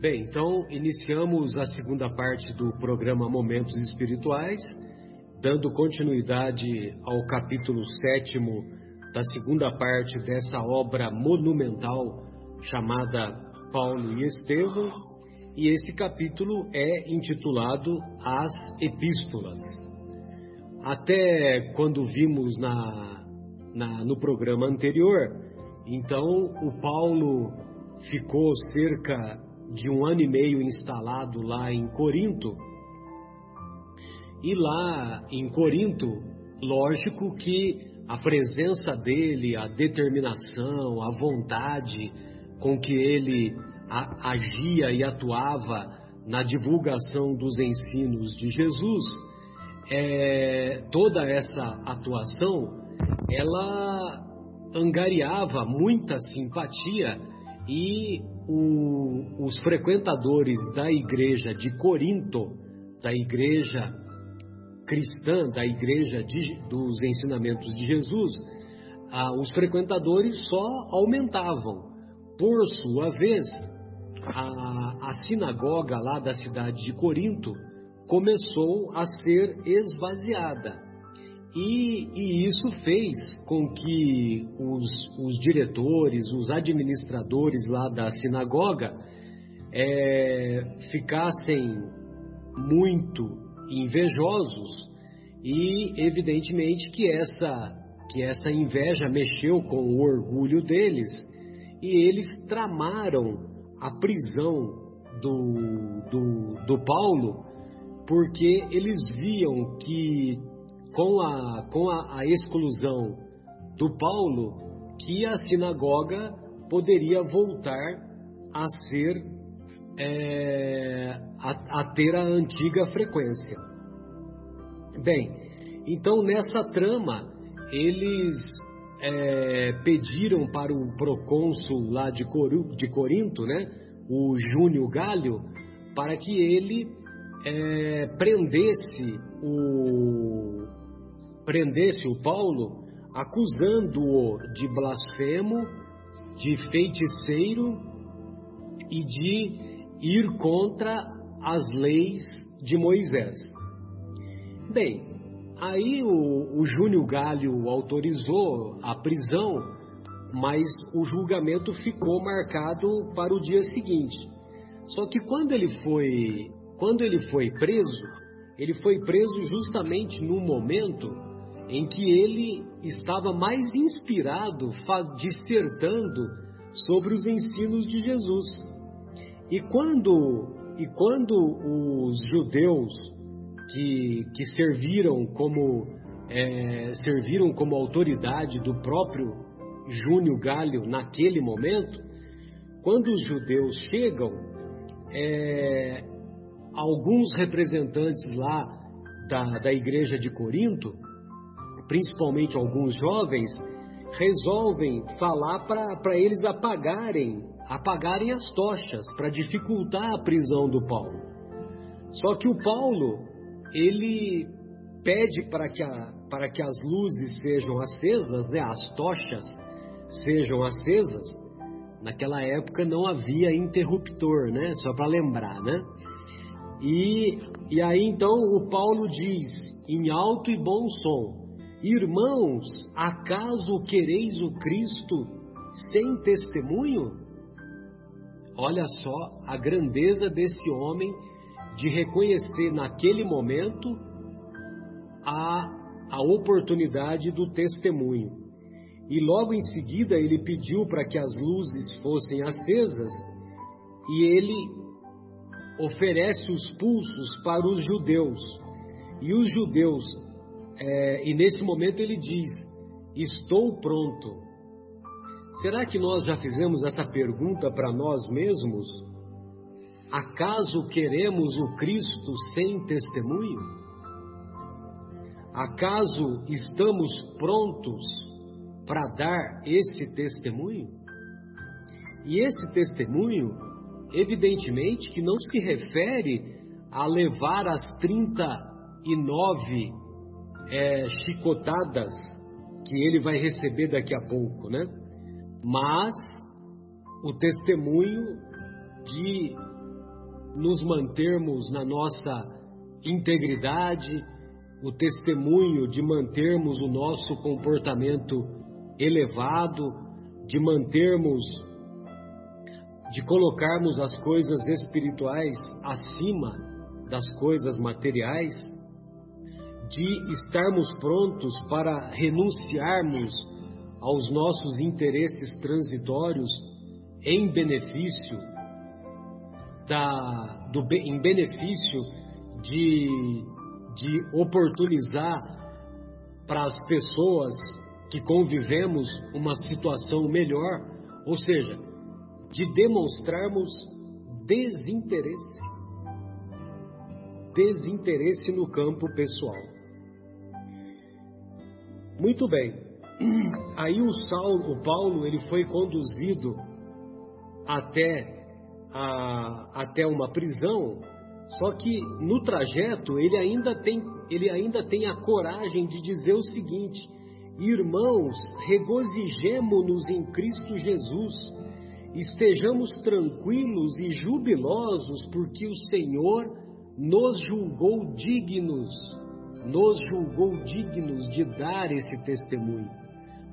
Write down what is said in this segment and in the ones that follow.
Bem, então iniciamos a segunda parte do programa Momentos Espirituais, dando continuidade ao capítulo sétimo da segunda parte dessa obra monumental chamada Paulo e Estevão, e esse capítulo é intitulado As Epístolas. Até quando vimos na, na, no programa anterior, então o Paulo ficou cerca de um ano e meio instalado lá em Corinto. E lá em Corinto, lógico que a presença dele, a determinação, a vontade com que ele agia e atuava na divulgação dos ensinos de Jesus, é, toda essa atuação, ela angariava muita simpatia e o, os frequentadores da igreja de Corinto, da igreja cristã, da igreja de, dos ensinamentos de Jesus, ah, os frequentadores só aumentavam. Por sua vez, a, a sinagoga lá da cidade de Corinto começou a ser esvaziada. E, e, isso fez com que os, os, diretores, os administradores lá da sinagoga é, ficassem muito invejosos e evidentemente que essa que essa inveja mexeu com o orgulho deles e eles tramaram a prisão do, do, do Paulo porque eles viam que com a, com a, a exclusão do Paulo, que a sinagoga poderia voltar a ser é, a, a, ter a antiga frequência. Bem, então nessa trama eles é, pediram para o procônsul lá de, Coru, de Corinto, né, o Júnior Galho, para que ele é, prendesse o prendesse o Paulo, acusando-o de blasfemo, de feiticeiro e de ir contra as leis de Moisés. Bem, aí o, o Júnior Galho autorizou a prisão, mas o julgamento ficou marcado para o dia seguinte. Só que quando ele foi, quando ele foi preso, ele foi preso justamente no momento em que ele estava mais inspirado, dissertando sobre os ensinos de Jesus. E quando, e quando os judeus que, que serviram como é, serviram como autoridade do próprio Júnior Galho naquele momento, quando os judeus chegam, é, alguns representantes lá da, da igreja de Corinto principalmente alguns jovens, resolvem falar para eles apagarem, apagarem as tochas para dificultar a prisão do Paulo. Só que o Paulo, ele pede para que, a, para que as luzes sejam acesas, né, as tochas sejam acesas. Naquela época não havia interruptor, né? Só para lembrar, né? E, e aí então o Paulo diz em alto e bom som: Irmãos, acaso quereis o Cristo sem testemunho? Olha só a grandeza desse homem de reconhecer naquele momento a, a oportunidade do testemunho. E logo em seguida ele pediu para que as luzes fossem acesas e ele oferece os pulsos para os judeus. E os judeus é, e nesse momento ele diz: Estou pronto. Será que nós já fizemos essa pergunta para nós mesmos? Acaso queremos o Cristo sem testemunho? Acaso estamos prontos para dar esse testemunho? E esse testemunho, evidentemente, que não se refere a levar as 39 é, chicotadas que ele vai receber daqui a pouco, né? Mas o testemunho de nos mantermos na nossa integridade, o testemunho de mantermos o nosso comportamento elevado, de mantermos, de colocarmos as coisas espirituais acima das coisas materiais, de estarmos prontos para renunciarmos aos nossos interesses transitórios em benefício da, do, em benefício de, de oportunizar para as pessoas que convivemos uma situação melhor, ou seja, de demonstrarmos desinteresse. Desinteresse no campo pessoal. Muito bem. Aí o Saulo, o Paulo, ele foi conduzido até a, até uma prisão, só que no trajeto ele ainda tem ele ainda tem a coragem de dizer o seguinte: Irmãos, regozijemo-nos em Cristo Jesus, estejamos tranquilos e jubilosos, porque o Senhor nos julgou dignos, nos julgou dignos de dar esse testemunho.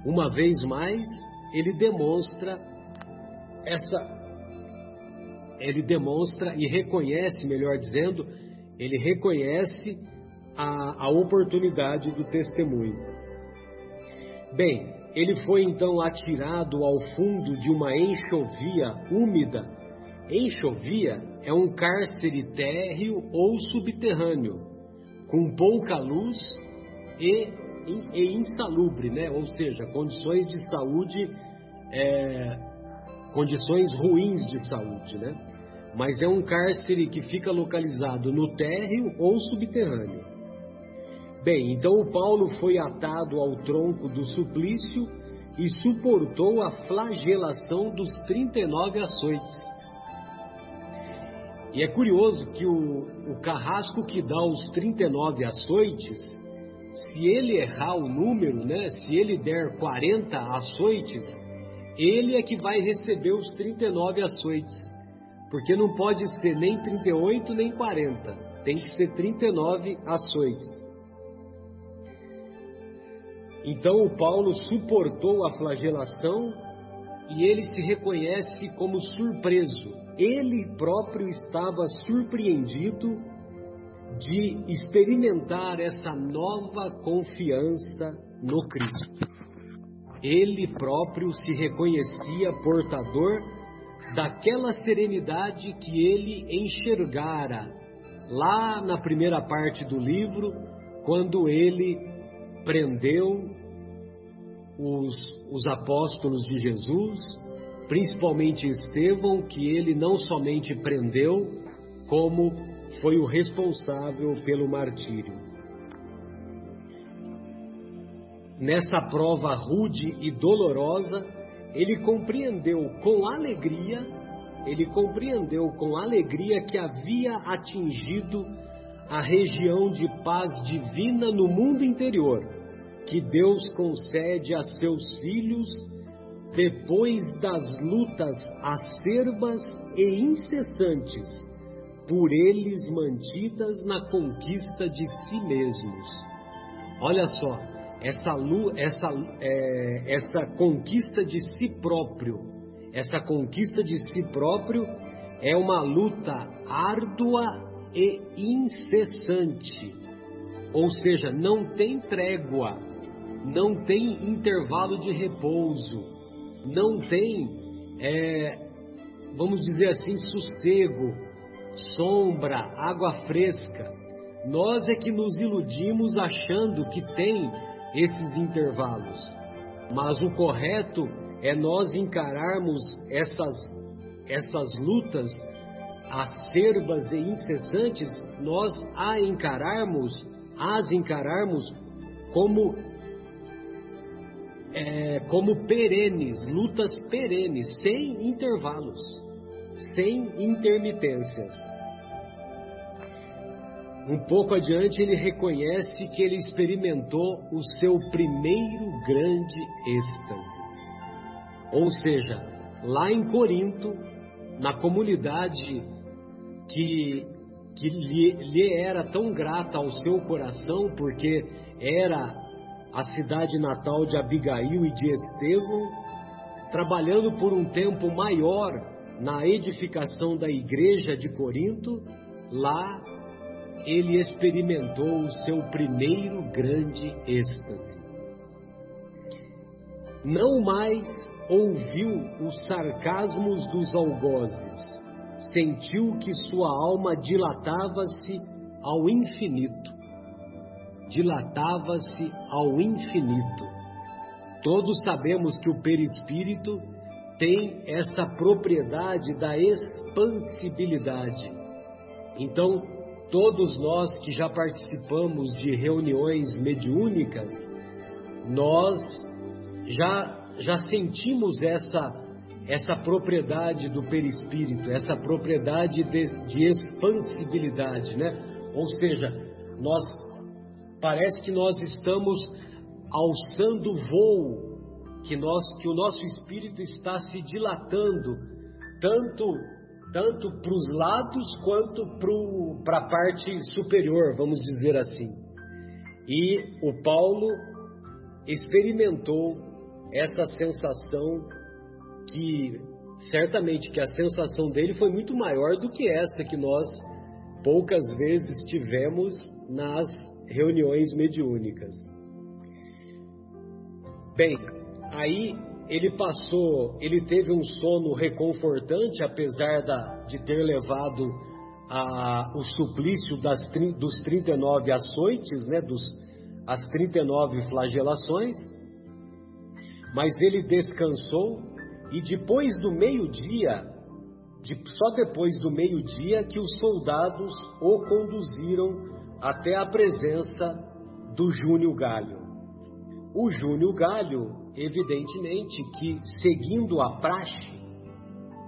Uma vez mais, ele demonstra essa ele demonstra e reconhece, melhor dizendo, ele reconhece a, a oportunidade do testemunho. Bem, ele foi então atirado ao fundo de uma enxovia úmida. Enxovia é um cárcere térreo ou subterrâneo, com pouca luz e, e, e insalubre, né? ou seja, condições de saúde, é, condições ruins de saúde. Né? Mas é um cárcere que fica localizado no térreo ou subterrâneo. Bem, então o Paulo foi atado ao tronco do suplício e suportou a flagelação dos 39 açoites. E é curioso que o, o carrasco que dá os 39 açoites, se ele errar o número, né, se ele der 40 açoites, ele é que vai receber os 39 açoites. Porque não pode ser nem 38 nem 40, tem que ser 39 açoites. Então o Paulo suportou a flagelação e ele se reconhece como surpreso. Ele próprio estava surpreendido de experimentar essa nova confiança no Cristo. Ele próprio se reconhecia portador daquela serenidade que ele enxergara lá na primeira parte do livro, quando ele prendeu os, os apóstolos de Jesus, principalmente Estevão, que ele não somente prendeu, como foi o responsável pelo martírio. Nessa prova rude e dolorosa, ele compreendeu com alegria, ele compreendeu com alegria que havia atingido a região de paz divina no mundo interior que Deus concede a seus filhos depois das lutas acerbas e incessantes, por eles mantidas na conquista de si mesmos. Olha só, essa, essa, é, essa conquista de si próprio, essa conquista de si próprio é uma luta árdua e incessante, ou seja, não tem trégua não tem intervalo de repouso, não tem, é, vamos dizer assim, sossego, sombra, água fresca. Nós é que nos iludimos achando que tem esses intervalos, mas o correto é nós encararmos essas, essas lutas acerbas e incessantes, nós a encararmos, as encararmos como é, como perenes, lutas perenes, sem intervalos, sem intermitências. Um pouco adiante, ele reconhece que ele experimentou o seu primeiro grande êxtase. Ou seja, lá em Corinto, na comunidade que, que lhe, lhe era tão grata ao seu coração, porque era a cidade natal de Abigail e de Estevão, trabalhando por um tempo maior na edificação da igreja de Corinto, lá ele experimentou o seu primeiro grande êxtase. Não mais ouviu os sarcasmos dos algozes, sentiu que sua alma dilatava-se ao infinito. Dilatava-se ao infinito. Todos sabemos que o perispírito tem essa propriedade da expansibilidade. Então, todos nós que já participamos de reuniões mediúnicas, nós já já sentimos essa essa propriedade do perispírito, essa propriedade de, de expansibilidade, né? Ou seja, nós parece que nós estamos alçando voo, que nós que o nosso espírito está se dilatando tanto tanto para os lados quanto para a parte superior, vamos dizer assim. E o Paulo experimentou essa sensação que certamente que a sensação dele foi muito maior do que essa que nós poucas vezes tivemos nas reuniões mediúnicas. Bem, aí ele passou, ele teve um sono reconfortante, apesar da, de ter levado a, o suplício das, dos 39 açoites, né, dos, as 39 flagelações, mas ele descansou e depois do meio-dia, de, só depois do meio-dia que os soldados o conduziram até a presença do Júnior Galho. O Júnior Galho, evidentemente, que seguindo a praxe,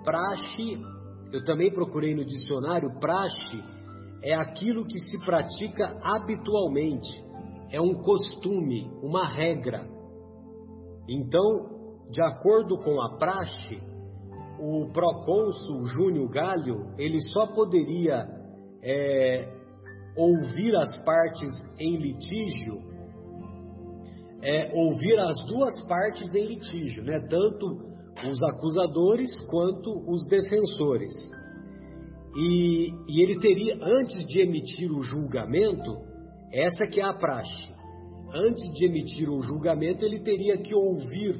praxe, eu também procurei no dicionário, praxe é aquilo que se pratica habitualmente, é um costume, uma regra. Então, de acordo com a praxe, o procônsul Júnior Galho ele só poderia é, ouvir as partes em litígio, é, ouvir as duas partes em litígio, né? tanto os acusadores quanto os defensores. E, e ele teria, antes de emitir o julgamento, essa que é a praxe antes de emitir um julgamento, ele teria que ouvir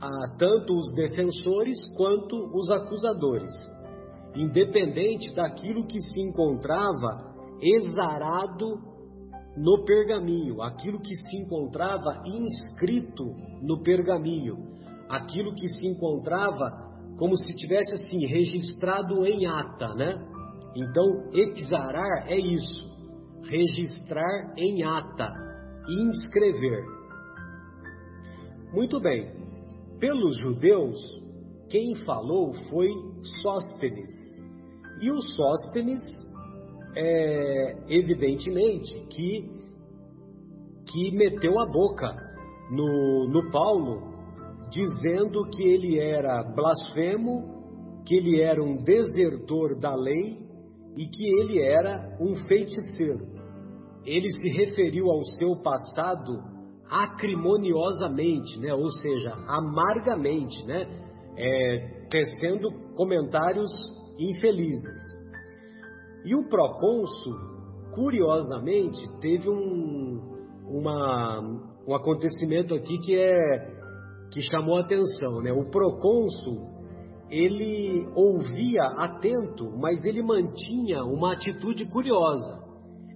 ah, tanto os defensores quanto os acusadores, independente daquilo que se encontrava exarado no pergaminho, aquilo que se encontrava inscrito no pergaminho, aquilo que se encontrava como se tivesse assim registrado em ata, né? Então, exarar é isso, registrar em ata inscrever. Muito bem, pelos judeus, quem falou foi Sóstenes. E o Sóstenes, é, evidentemente, que, que meteu a boca no, no Paulo, dizendo que ele era blasfemo, que ele era um desertor da lei e que ele era um feiticeiro ele se referiu ao seu passado acrimoniosamente, né? ou seja, amargamente, né? É, tecendo comentários infelizes. E o procônsul, curiosamente, teve um, uma, um acontecimento aqui que é que chamou a atenção, né? O procônsul ele ouvia atento, mas ele mantinha uma atitude curiosa.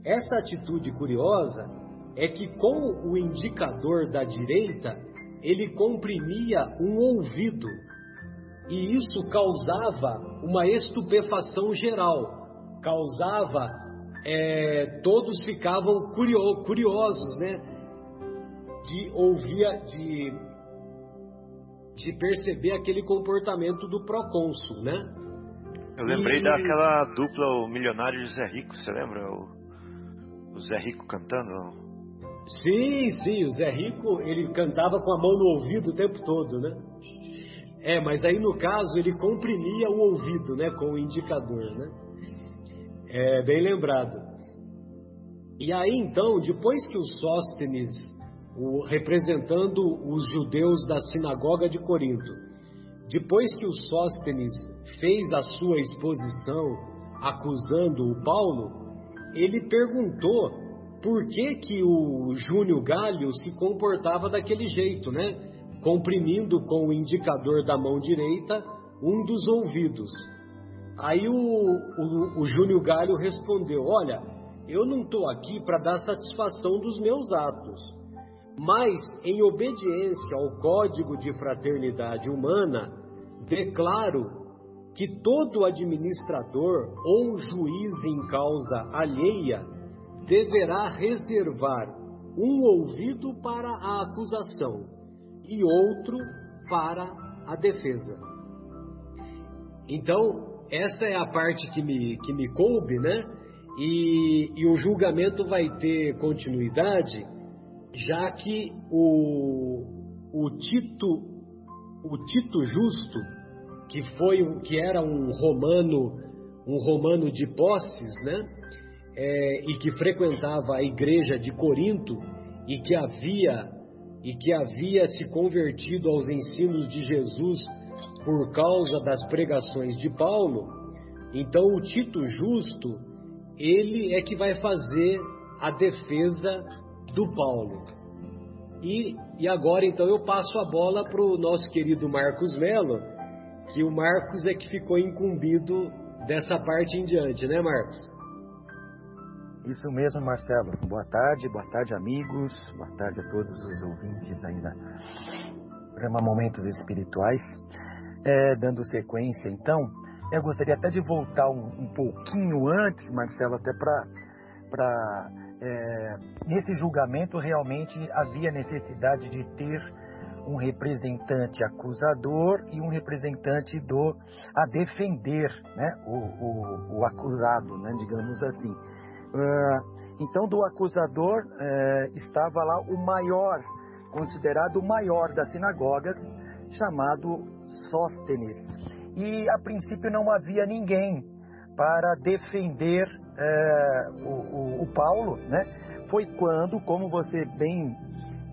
Essa atitude curiosa é que com o indicador da direita ele comprimia um ouvido e isso causava uma estupefação geral, causava é, todos ficavam curio, curiosos, né, de ouvir, de, de perceber aquele comportamento do procônsul, né? Eu lembrei e... daquela dupla o milionário e José Rico, você lembra? O o Zé Rico cantando? Sim, sim, o Zé Rico, ele cantava com a mão no ouvido o tempo todo, né? É, mas aí no caso ele comprimia o ouvido, né, com o indicador, né? É, bem lembrado. E aí então, depois que o Sóstenes, o, representando os judeus da sinagoga de Corinto, depois que o Sóstenes fez a sua exposição acusando o Paulo, ele perguntou por que que o Júnior Galho se comportava daquele jeito, né? Comprimindo com o indicador da mão direita um dos ouvidos. Aí o, o, o Júnior Galho respondeu: Olha, eu não estou aqui para dar satisfação dos meus atos, mas em obediência ao código de fraternidade humana, declaro que todo administrador ou juiz em causa alheia deverá reservar um ouvido para a acusação e outro para a defesa. Então, essa é a parte que me, que me coube, né? E, e o julgamento vai ter continuidade, já que o, o Tito, o Tito Justo, que foi que era um romano, um romano de posses, né? É, e que frequentava a igreja de Corinto e que havia e que havia se convertido aos ensinos de Jesus por causa das pregações de Paulo, então o Tito Justo, ele é que vai fazer a defesa do Paulo. E, e agora então eu passo a bola para o nosso querido Marcos Melo, que o Marcos é que ficou incumbido dessa parte em diante, né, Marcos? Isso mesmo, Marcelo. Boa tarde, boa tarde, amigos. Boa tarde a todos os ouvintes aí da programa Momentos Espirituais. É, dando sequência, então, eu gostaria até de voltar um, um pouquinho antes, Marcelo, até para. É, nesse julgamento, realmente havia necessidade de ter um representante acusador e um representante do a defender né, o, o, o acusado, né, digamos assim. Uh, então, do acusador uh, estava lá o maior, considerado o maior das sinagogas, chamado Sóstenes. E a princípio não havia ninguém para defender uh, o, o, o, Paulo, né? Foi quando, como você bem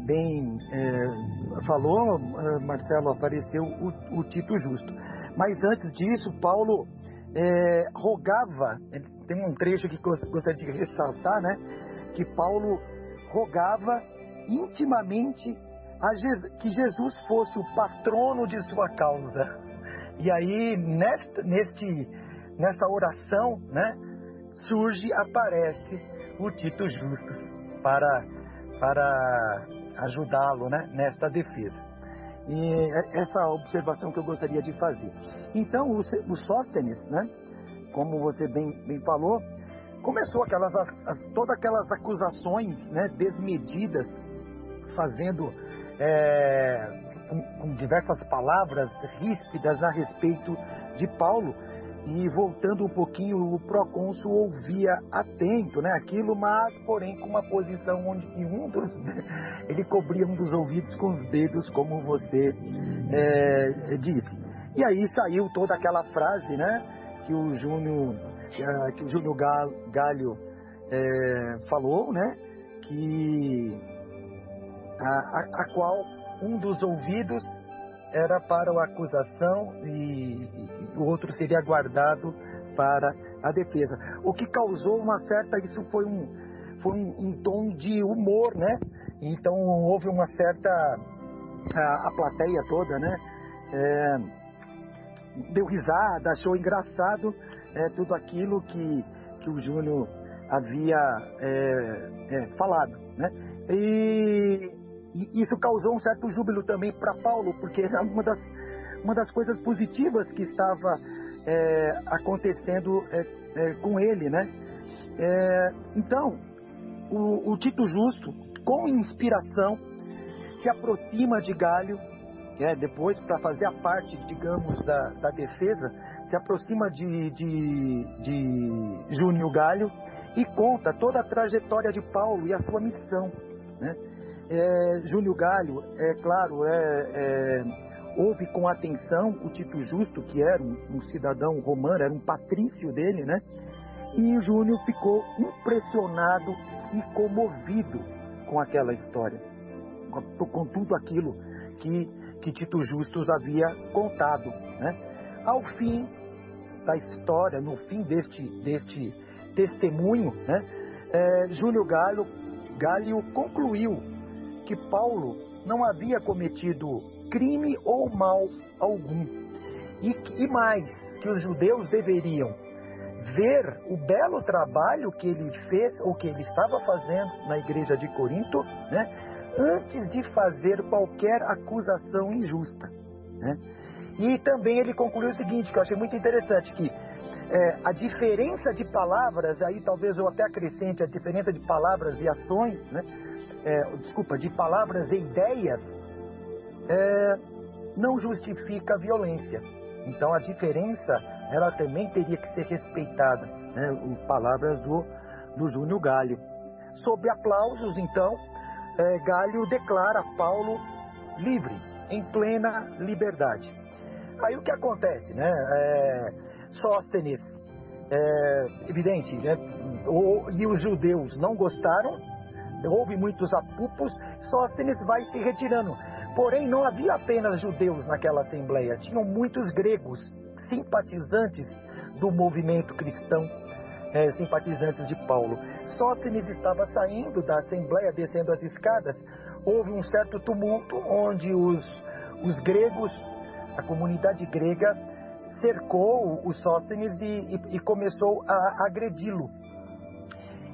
bem é, falou, é, Marcelo, apareceu o, o, Tito Justo. Mas antes disso, Paulo é, rogava, tem um trecho que gostaria de ressaltar, né? Que Paulo rogava intimamente Jesus, que Jesus fosse o patrono de sua causa. E aí, nesta, neste, nessa oração, né? Surge, aparece o Tito Justus para, para ajudá-lo né, nesta defesa. E essa observação que eu gostaria de fazer. Então, o, o Sóstenes, né, como você bem, bem falou, começou aquelas, as, todas aquelas acusações né, desmedidas, fazendo é, com, com diversas palavras ríspidas a respeito de Paulo, e voltando um pouquinho, o procônsul ouvia atento né, aquilo, mas porém com uma posição onde um dos, ele cobria um dos ouvidos com os dedos, como você é, disse. E aí saiu toda aquela frase né, que o Júnior que o Júnior Galho é, falou, né, que a, a, qual um dos ouvidos era para a acusação e, e o outro seria guardado para a defesa. O que causou uma certa, isso foi um, foi um, um tom de humor, né? Então houve uma certa, a, a plateia toda, né? É, deu risada, achou engraçado é, tudo aquilo que, que o Júnior havia é, é falado, né? E e isso causou um certo júbilo também para Paulo, porque era uma das, uma das coisas positivas que estava é, acontecendo é, é, com ele, né? É, então, o, o, Tito Justo, com inspiração, se aproxima de Galho, é, depois para fazer a parte, digamos, da, da defesa, se aproxima de, de, de Júnior Galho e conta toda a trajetória de Paulo e a sua missão, né? É, Júlio Galho, é claro, é, é, ouve com atenção o Tito Justo, que era um, um, cidadão romano, era um patrício dele, né? E Júnior ficou impressionado e comovido com aquela história, com, com tudo aquilo que, que Tito Justus havia contado. Né? Ao fim da história, no fim deste, deste testemunho, né, é, Júlio Galho, Galho concluiu que Paulo não havia cometido crime ou mal algum. E, e mais, que os judeus deveriam ver o belo trabalho que ele fez, ou que ele estava fazendo na igreja de Corinto, né, antes de fazer qualquer acusação injusta. Né? E também ele concluiu o seguinte, que eu achei muito interessante, que é, a diferença de palavras, aí talvez eu até acrescente a diferença de palavras e ações, né? É, desculpa, de palavras e ideias, é, não justifica a violência. Então a diferença, ela também teria que ser respeitada, né? palavras do, do Júnior Galho. Sob aplausos, então, é, Galho declara Paulo livre, em plena liberdade. Aí o que acontece, né? É, Sóstenes, é, evidente, né? O, e os judeus não gostaram, houve muitos apupos, Sóstenes vai se retirando. Porém, não havia apenas judeus naquela assembleia, tinham muitos gregos, simpatizantes do movimento cristão, é, simpatizantes de Paulo. Sóstenes estava saindo da assembleia, descendo as escadas. Houve um certo tumulto onde os, os gregos, a comunidade grega, cercou o Sóstenes e, e, e começou a agredi-lo.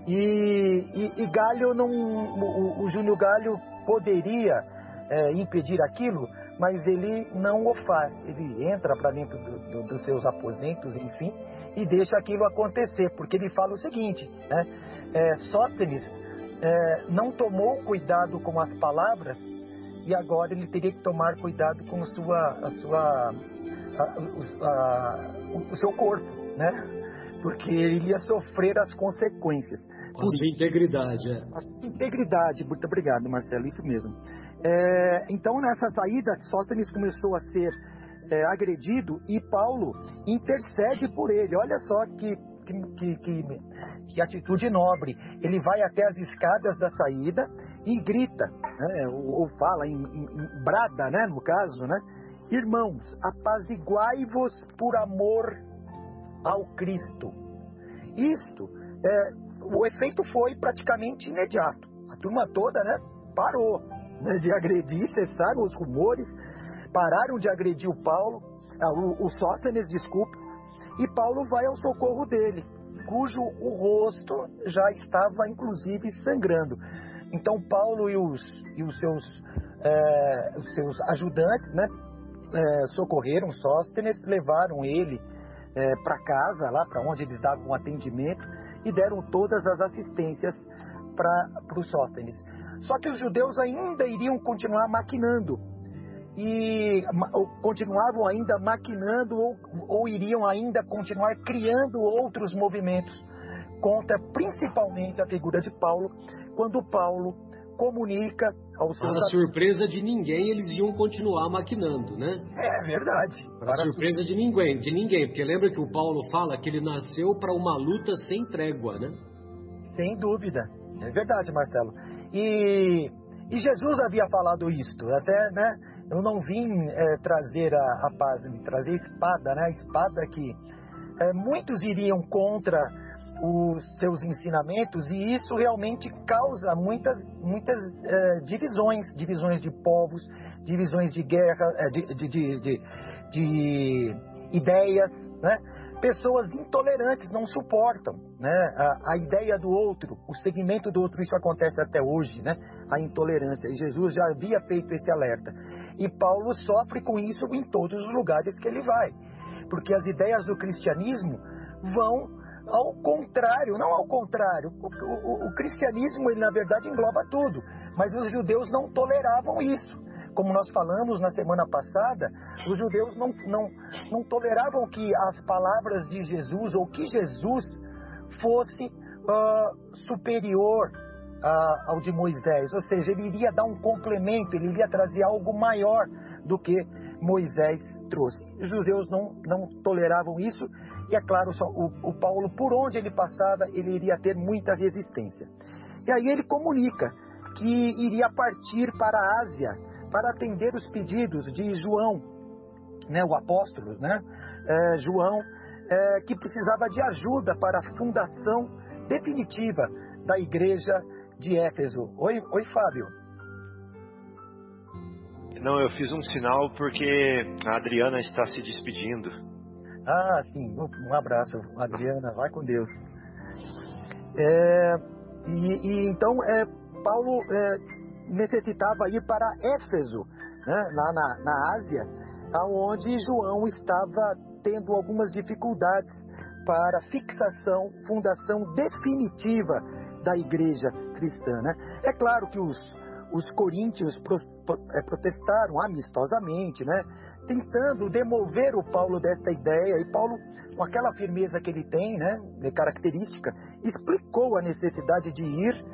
E, e, e, Galho não, o, o Júnior Galho poderia é, impedir aquilo, mas ele não o faz. Ele entra para dentro do, do, dos seus aposentos, enfim, e deixa aquilo acontecer, porque ele fala o seguinte: né, é, Sóstenes é, não tomou cuidado com as palavras e agora ele teria que tomar cuidado com sua, a sua a, a, o seu corpo, né? Porque ele iria sofrer as consequências. A sua integridade, é. A sua integridade, muito obrigado, Marcelo, isso mesmo. É, então, nessa saída, Sóstenes começou a ser é, agredido e Paulo intercede por ele. Olha só que, que, que, que, atitude nobre. Ele vai até as escadas da saída e grita, né, ou, ou, fala, em, em, em brada, né, no caso, né? Irmãos, apaziguai-vos por amor ao Cristo. Isto, é, o efeito foi praticamente imediato. A turma toda né, parou né, de agredir, cessaram os rumores, pararam de agredir o Paulo, ah, o, o Sóstenes, desculpa, e Paulo vai ao socorro dele, cujo o rosto já estava inclusive sangrando. Então Paulo e os, e os seus, é, os seus ajudantes, né, é, socorreram Sóstenes, levaram ele é, para casa, lá para onde eles davam atendimento, e deram todas as assistências para o Sóstenes. Só que os judeus ainda iriam continuar maquinando, e continuavam ainda maquinando ou, ou iriam ainda continuar criando outros movimentos contra principalmente a figura de Paulo, quando Paulo comunica aos seus... Para surpresa de ninguém, eles iam continuar maquinando, né? É verdade. Para, para surpresa de ninguém, de ninguém, porque lembra que o Paulo fala que ele nasceu para uma luta sem trégua, né? Sem dúvida. É verdade, Marcelo. E, e Jesus havia falado isto, até, né? Eu não vim é, trazer a, a paz, trazer a espada, né? A espada que é, muitos iriam contra os seus ensinamentos e isso realmente causa muitas, muitas é, divisões, divisões de povos, divisões de guerra, é, de, de, de, de, ideias, né? Pessoas intolerantes não suportam né? a, a ideia do outro, o segmento do outro, isso acontece até hoje, né? a intolerância. E Jesus já havia feito esse alerta. E Paulo sofre com isso em todos os lugares que ele vai, porque as ideias do cristianismo vão ao contrário, não ao contrário. O, o, o, cristianismo, ele na verdade engloba tudo, mas os judeus não toleravam isso. Como nós falamos na semana passada, os judeus não, não, não toleravam que as palavras de Jesus ou que Jesus fosse uh, superior uh, ao de Moisés, ou seja, ele iria dar um complemento, ele iria trazer algo maior do que Moisés trouxe. Os judeus não, não toleravam isso, e é claro, o, o Paulo, por onde ele passava, ele iria ter muita resistência. E aí ele comunica que iria partir para a Ásia para atender os pedidos de João, né, o apóstolo, né, é, João, é, que precisava de ajuda para a fundação definitiva da igreja de Éfeso. Oi, oi Fábio. Não, eu fiz um sinal porque a Adriana está se despedindo. Ah, sim. Um abraço, Adriana. Vai com Deus. É, e, e, então, é, Paulo é, necessitava ir para Éfeso, né, lá na, na Ásia, aonde João estava tendo algumas dificuldades para fixação, fundação definitiva da igreja cristã. Né? É claro que os, os coríntios é, protestaram amistosamente, né? tentando demover o Paulo desta ideia, e Paulo, com aquela firmeza que ele tem, né, característica, explicou a necessidade de ir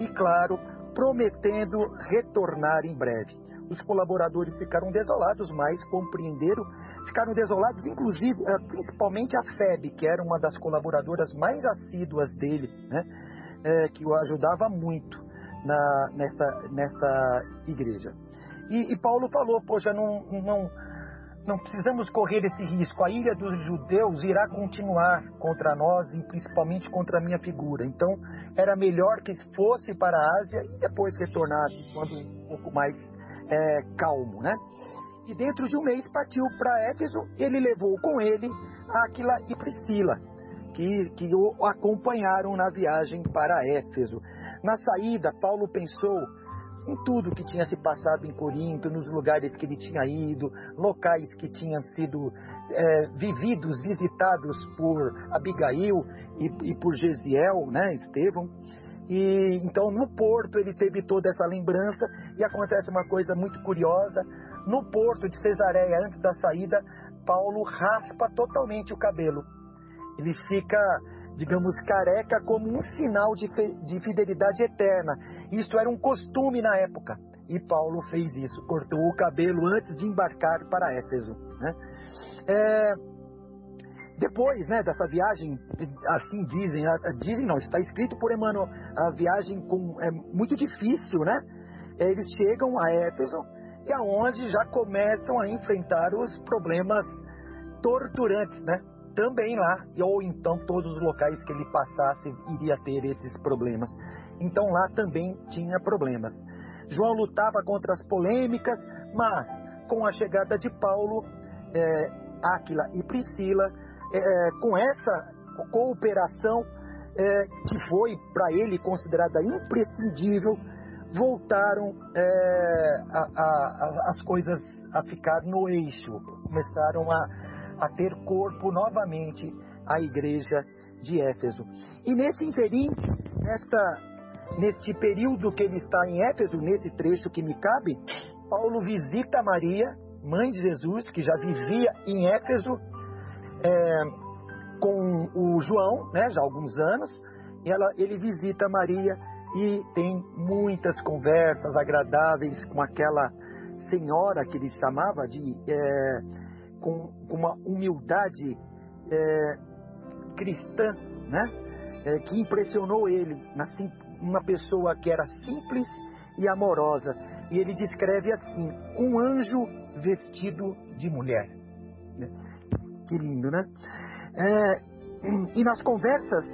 e, claro, prometendo retornar em breve. Os colaboradores ficaram desolados, mas compreenderam, ficaram desolados, inclusive, eh, principalmente a Febe, que era uma das colaboradoras mais assíduas dele, né? É, que o ajudava muito na, nessa, nessa igreja. E, e Paulo falou, poxa, não, não, não precisamos correr esse risco. A ilha dos judeus irá continuar contra nós e principalmente contra a minha figura. Então, era melhor que fosse para a Ásia e depois retornasse quando um pouco mais é, calmo, né? E dentro de um mês partiu para Éfeso. Ele levou com ele Áquila e Priscila, que, que o acompanharam na viagem para Éfeso. Na saída, Paulo pensou em tudo que tinha se passado em Corinto, nos lugares que ele tinha ido, locais que tinham sido é, vividos, visitados por Abigail e, e por Gesiel, né, Estevão. E então no porto ele teve toda essa lembrança e acontece uma coisa muito curiosa. No porto de Cesareia, antes da saída, Paulo raspa totalmente o cabelo. Ele fica digamos, careca como um sinal de, de fidelidade eterna. Isso era um costume na época. E Paulo fez isso, cortou o cabelo antes de embarcar para Éfeso. Né? É, depois né, dessa viagem, assim dizem, dizem não, está escrito por Emmanuel, a viagem com, é muito difícil, né? Eles chegam a Éfeso e aonde já começam a enfrentar os problemas torturantes, né? Também lá, ou então todos os locais que ele passasse iria ter esses problemas. Então lá também tinha problemas. João lutava contra as polêmicas, mas com a chegada de Paulo, é, Áquila e Priscila, é, com essa cooperação é, que foi para ele considerada imprescindível, voltaram é, a, a, a, as coisas a ficar no eixo, começaram a a ter corpo novamente a igreja de Éfeso. E nesse interim, nesta, neste período que ele está em Éfeso, nesse trecho que me cabe, Paulo visita Maria, mãe de Jesus, que já vivia em Éfeso, é, com o João, né, já há alguns anos, e ela, ele visita Maria e tem muitas conversas agradáveis com aquela senhora que ele chamava de é, com, com uma humildade é, cristã, né? É, que impressionou ele, assim, uma pessoa que era simples e amorosa. E ele descreve assim: um anjo vestido de mulher. Né? Que lindo, né? É, e nas conversas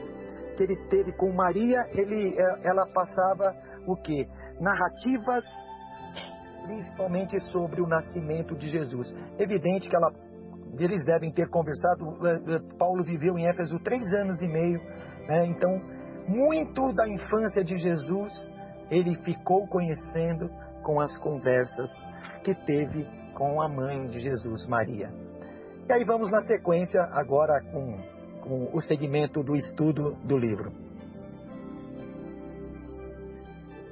que ele teve com Maria, ele, é, ela passava o que? Narrativas principalmente sobre o nascimento de Jesus. Evidente que ela, eles devem ter conversado. Eh, eh, Paulo viveu em Éfeso três anos e meio, né? então muito da infância de Jesus ele ficou conhecendo com as conversas que teve com a mãe de Jesus, Maria. E aí vamos na sequência agora com, com o segmento do estudo do livro.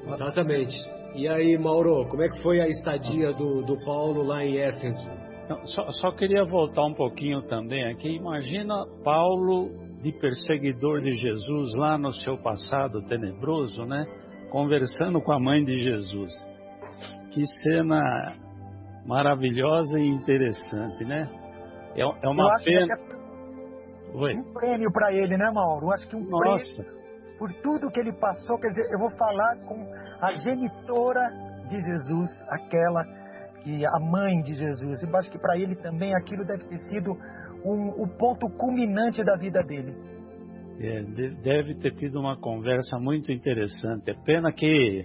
Exatamente. E aí, Mauro, como é que foi a estadia do, do Paulo lá em Éfeso? Não, só, só, queria voltar um pouquinho também aqui. Imagina Paulo de perseguidor de Jesus lá no seu passado tenebroso, né? Conversando com a mãe de Jesus. Que cena maravilhosa e interessante, né? É, é uma pena. É. Um prêmio para ele, né, Mauro? Eu acho que um Nossa. prêmio por tudo que ele passou. Quer dizer, eu vou falar com a genitora de Jesus, aquela que a mãe de Jesus. Eu acho que para ele também aquilo deve ter sido um, o ponto culminante da vida dele. É, deve ter tido uma conversa muito interessante. É pena que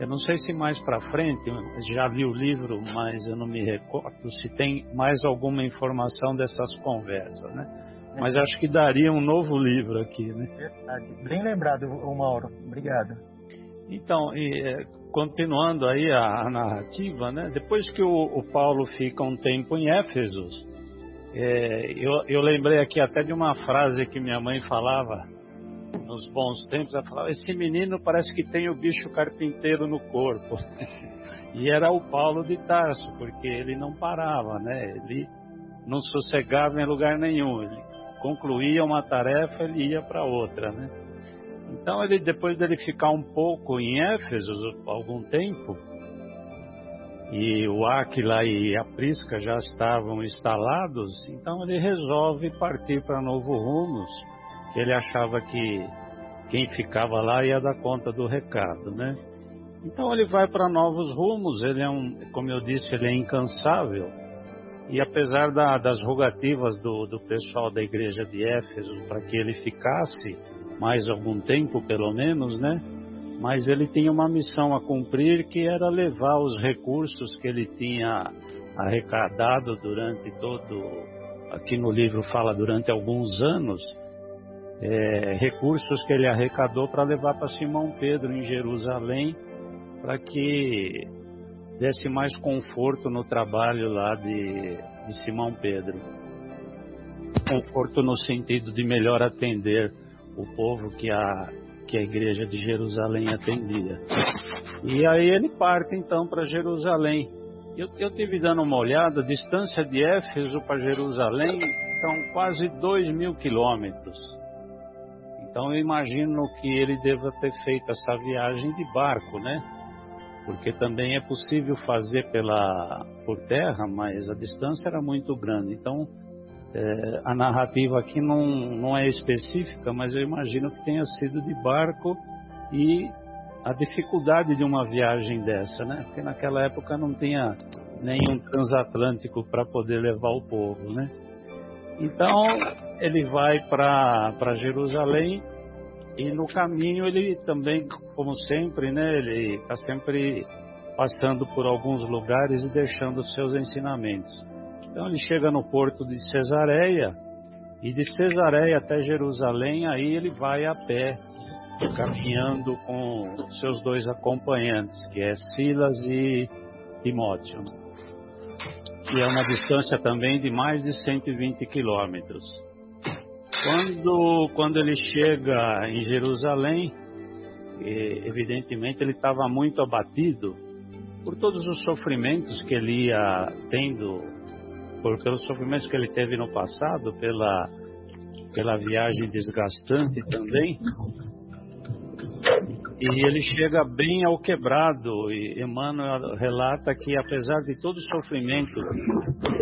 eu não sei se mais para frente, já li o livro, mas eu não me recordo se tem mais alguma informação dessas conversas, né? Mas acho que daria um novo livro aqui, né? Verdade. Bem lembrado, Mauro. Obrigado. Então, e, é, continuando aí a, a, narrativa, né? Depois que o, o, Paulo fica um tempo em Éfeso, é, eu, eu lembrei aqui até de uma frase que minha mãe falava nos bons tempos. Ela falava: esse menino parece que tem o bicho carpinteiro no corpo. e era o Paulo de Tarso, porque ele não parava, né? Ele não sossegava em lugar nenhum. Ele concluía uma tarefa, ele ia para outra, né? Então, ele, depois dele ficar um pouco em Éfeso, algum tempo, e o Aquila e a Prisca já estavam instalados, então ele resolve partir para Novo Rumos, que ele achava que quem ficava lá ia dar conta do recado, né? Então ele vai para novos rumos, ele é um, como eu disse, ele é incansável, e apesar da, das rogativas do, do pessoal da igreja de Éfeso para que ele ficasse mais algum tempo, pelo menos, né? Mas ele tinha uma missão a cumprir que era levar os recursos que ele tinha arrecadado durante todo, aqui no livro fala durante alguns anos, é, recursos que ele arrecadou para levar para Simão Pedro em Jerusalém, para que desse mais conforto no trabalho lá de, de Simão Pedro. Conforto no sentido de melhor atender o povo que a, que a igreja de Jerusalém atendia. E aí ele parte então para Jerusalém. Eu, eu tive dando uma olhada, a distância de Éfeso para Jerusalém são quase dois mil quilômetros. Então eu imagino que ele deva ter feito essa viagem de barco, né? porque também é possível fazer pela por terra, mas a distância era muito grande. Então, é, a narrativa aqui não, não é específica, mas eu imagino que tenha sido de barco e a dificuldade de uma viagem dessa, né? Porque naquela época não tinha nenhum transatlântico para poder levar o povo, né? Então, ele vai para Jerusalém e no caminho ele também, como sempre, né, ele está sempre passando por alguns lugares e deixando seus ensinamentos. Então ele chega no porto de Cesareia e de Cesareia até Jerusalém, aí ele vai a pé, caminhando com seus dois acompanhantes, que é Silas e Timóteo, que é uma distância também de mais de 120 quilômetros. Quando, quando ele chega em Jerusalém, evidentemente ele estava muito abatido por todos os sofrimentos que ele ia tendo, por, pelos sofrimentos que ele teve no passado, pela, pela viagem desgastante também. E ele chega bem ao quebrado, e Emmanuel relata que apesar de todo o sofrimento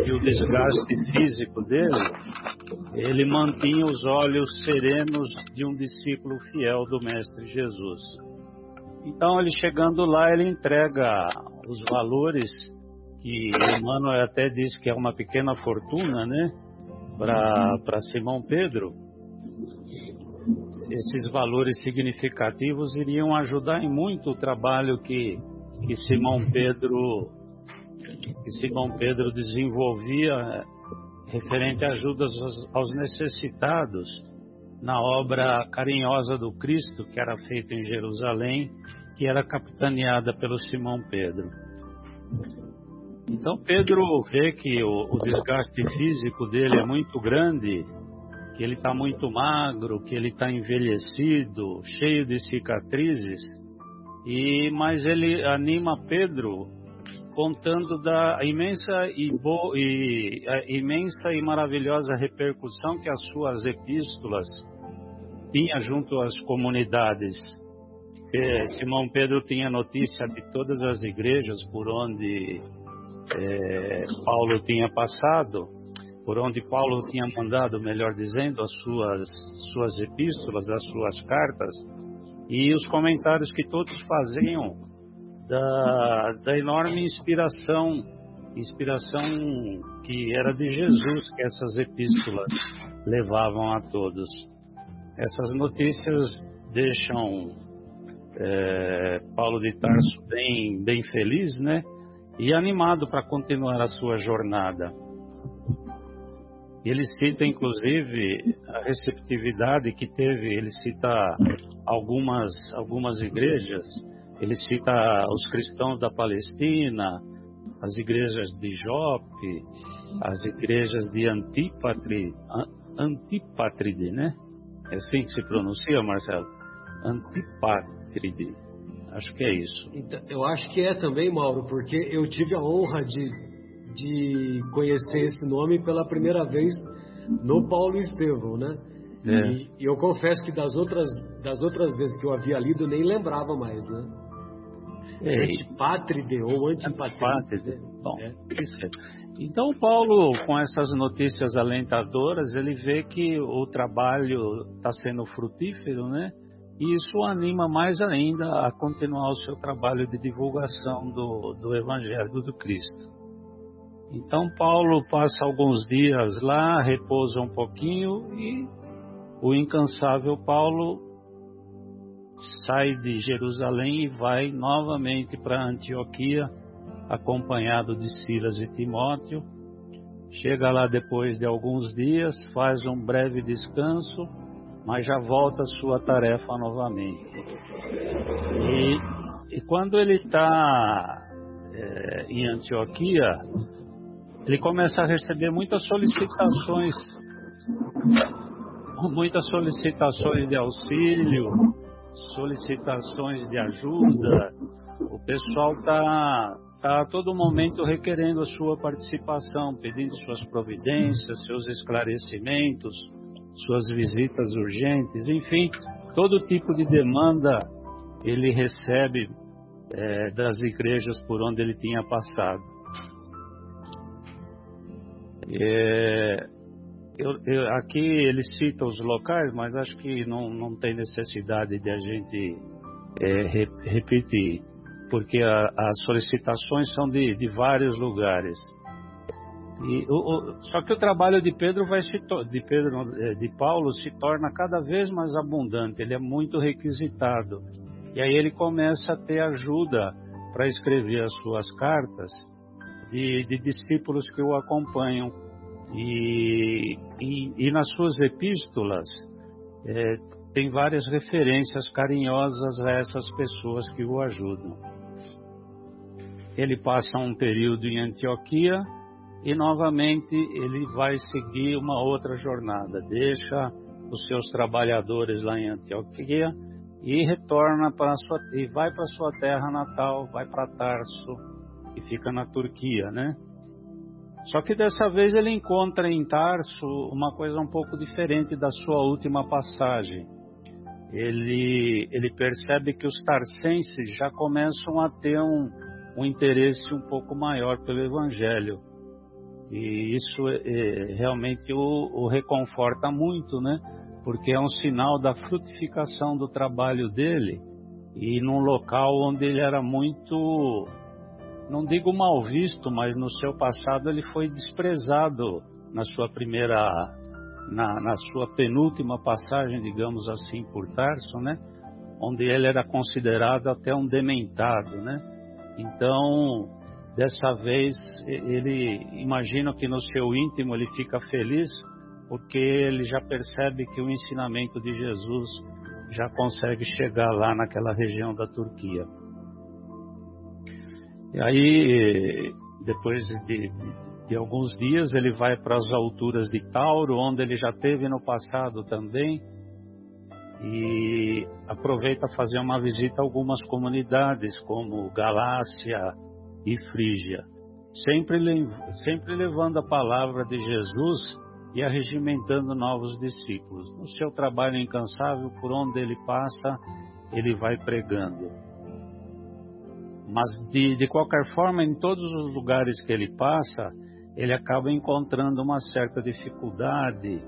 e o desgaste físico dele, ele mantinha os olhos serenos de um discípulo fiel do Mestre Jesus. Então, ele chegando lá, ele entrega os valores que Emmanuel até diz que é uma pequena fortuna, né, para Simão Pedro esses valores significativos iriam ajudar em muito o trabalho que, que Simão Pedro que Simão Pedro desenvolvia eh, referente a ajudas aos necessitados na obra carinhosa do Cristo que era feita em Jerusalém, que era capitaneada pelo Simão Pedro. Então Pedro vê que o, o desgaste físico dele é muito grande que ele está muito magro, que ele está envelhecido, cheio de cicatrizes, e mas ele anima Pedro contando da imensa e, bo, e imensa e maravilhosa repercussão que as suas epístolas tinha junto às comunidades. Simão Pedro tinha notícia de todas as igrejas por onde é, Paulo tinha passado, por onde Paulo tinha mandado, melhor dizendo, as suas, suas epístolas, as suas cartas, e os comentários que todos faziam da, da enorme inspiração, inspiração que era de Jesus que essas epístolas levavam a todos. Essas notícias deixam é, Paulo de Tarso bem, bem feliz, né? E animado para continuar a sua jornada. Ele cita, inclusive, a receptividade que teve, ele cita algumas, algumas igrejas, ele cita os cristãos da Palestina, as igrejas de Jope, as igrejas de Antipatri, né? É assim que se pronuncia, Marcelo? Antipatride. Acho que é isso. Então, eu acho que é também, Mauro, porque eu tive a honra de, de conhecer esse nome pela primeira vez no Paulo Estevão, né? É. E, e, eu confesso que das outras, das outras vezes que eu havia lido, nem lembrava mais, né? É. Antipátride ou antipátride. Bom, é. isso é. Então, Paulo, com essas notícias alentadoras, ele vê que o trabalho está sendo frutífero, né? E isso anima mais ainda a continuar o seu trabalho de divulgação do, do Evangelho do Cristo. Então, Paulo passa alguns dias lá, repousa um pouquinho e o incansável Paulo sai de Jerusalém e vai novamente para Antioquia acompanhado de Silas e Timóteo. Chega lá depois de alguns dias, faz um breve descanso, mas já volta à sua tarefa novamente. E, e quando ele está é, em Antioquia, ele começa a receber muitas solicitações, muitas solicitações de auxílio, solicitações de ajuda. O pessoal está está a todo momento requerendo a sua participação, pedindo suas providências, seus esclarecimentos, suas visitas urgentes, enfim, todo tipo de demanda ele recebe é, das igrejas por onde ele tinha passado. É, eu, eu, aqui ele cita os locais, mas acho que não, não tem necessidade de a gente é, repetir porque a, as solicitações são de, de vários lugares. E, o, o, só que o trabalho de Pedro vai se de Pedro é, de Paulo se torna cada vez mais abundante. Ele é muito requisitado e aí ele começa a ter ajuda para escrever as suas cartas de, de discípulos que o acompanham e, e, e nas suas epístolas é, tem várias referências carinhosas a essas pessoas que o ajudam. Ele passa um período em Antioquia e novamente ele vai seguir uma outra jornada. Deixa os seus trabalhadores lá em Antioquia e retorna para sua e vai para sua terra natal, vai para Tarso e fica na Turquia, né? Só que dessa vez ele encontra em Tarso uma coisa um pouco diferente da sua última passagem. Ele, ele percebe que os tarcenses já começam a ter um, um interesse um pouco maior pelo Evangelho. E isso é, realmente o, o reconforta muito, né? Porque é um sinal da frutificação do trabalho dele e num local onde ele era muito, não digo mal visto, mas no seu passado ele foi desprezado na sua primeira, na, na sua penúltima passagem, digamos assim, por Tarso, né? Onde ele era considerado até um dementado, né? Então, dessa vez, ele imagina que no seu íntimo ele fica feliz, porque ele já percebe que o ensinamento de Jesus já consegue chegar lá naquela região da Turquia. E aí, depois de, de alguns dias, ele vai para as alturas de Tauro, onde ele já teve no passado também, e aproveita fazer uma visita a algumas comunidades como Galácia e Frígia, sempre, sempre levando a palavra de Jesus e arregimentando novos discípulos. No seu trabalho incansável, por onde ele passa, ele vai pregando. Mas de, de qualquer forma, em todos os lugares que ele passa, ele acaba encontrando uma certa dificuldade,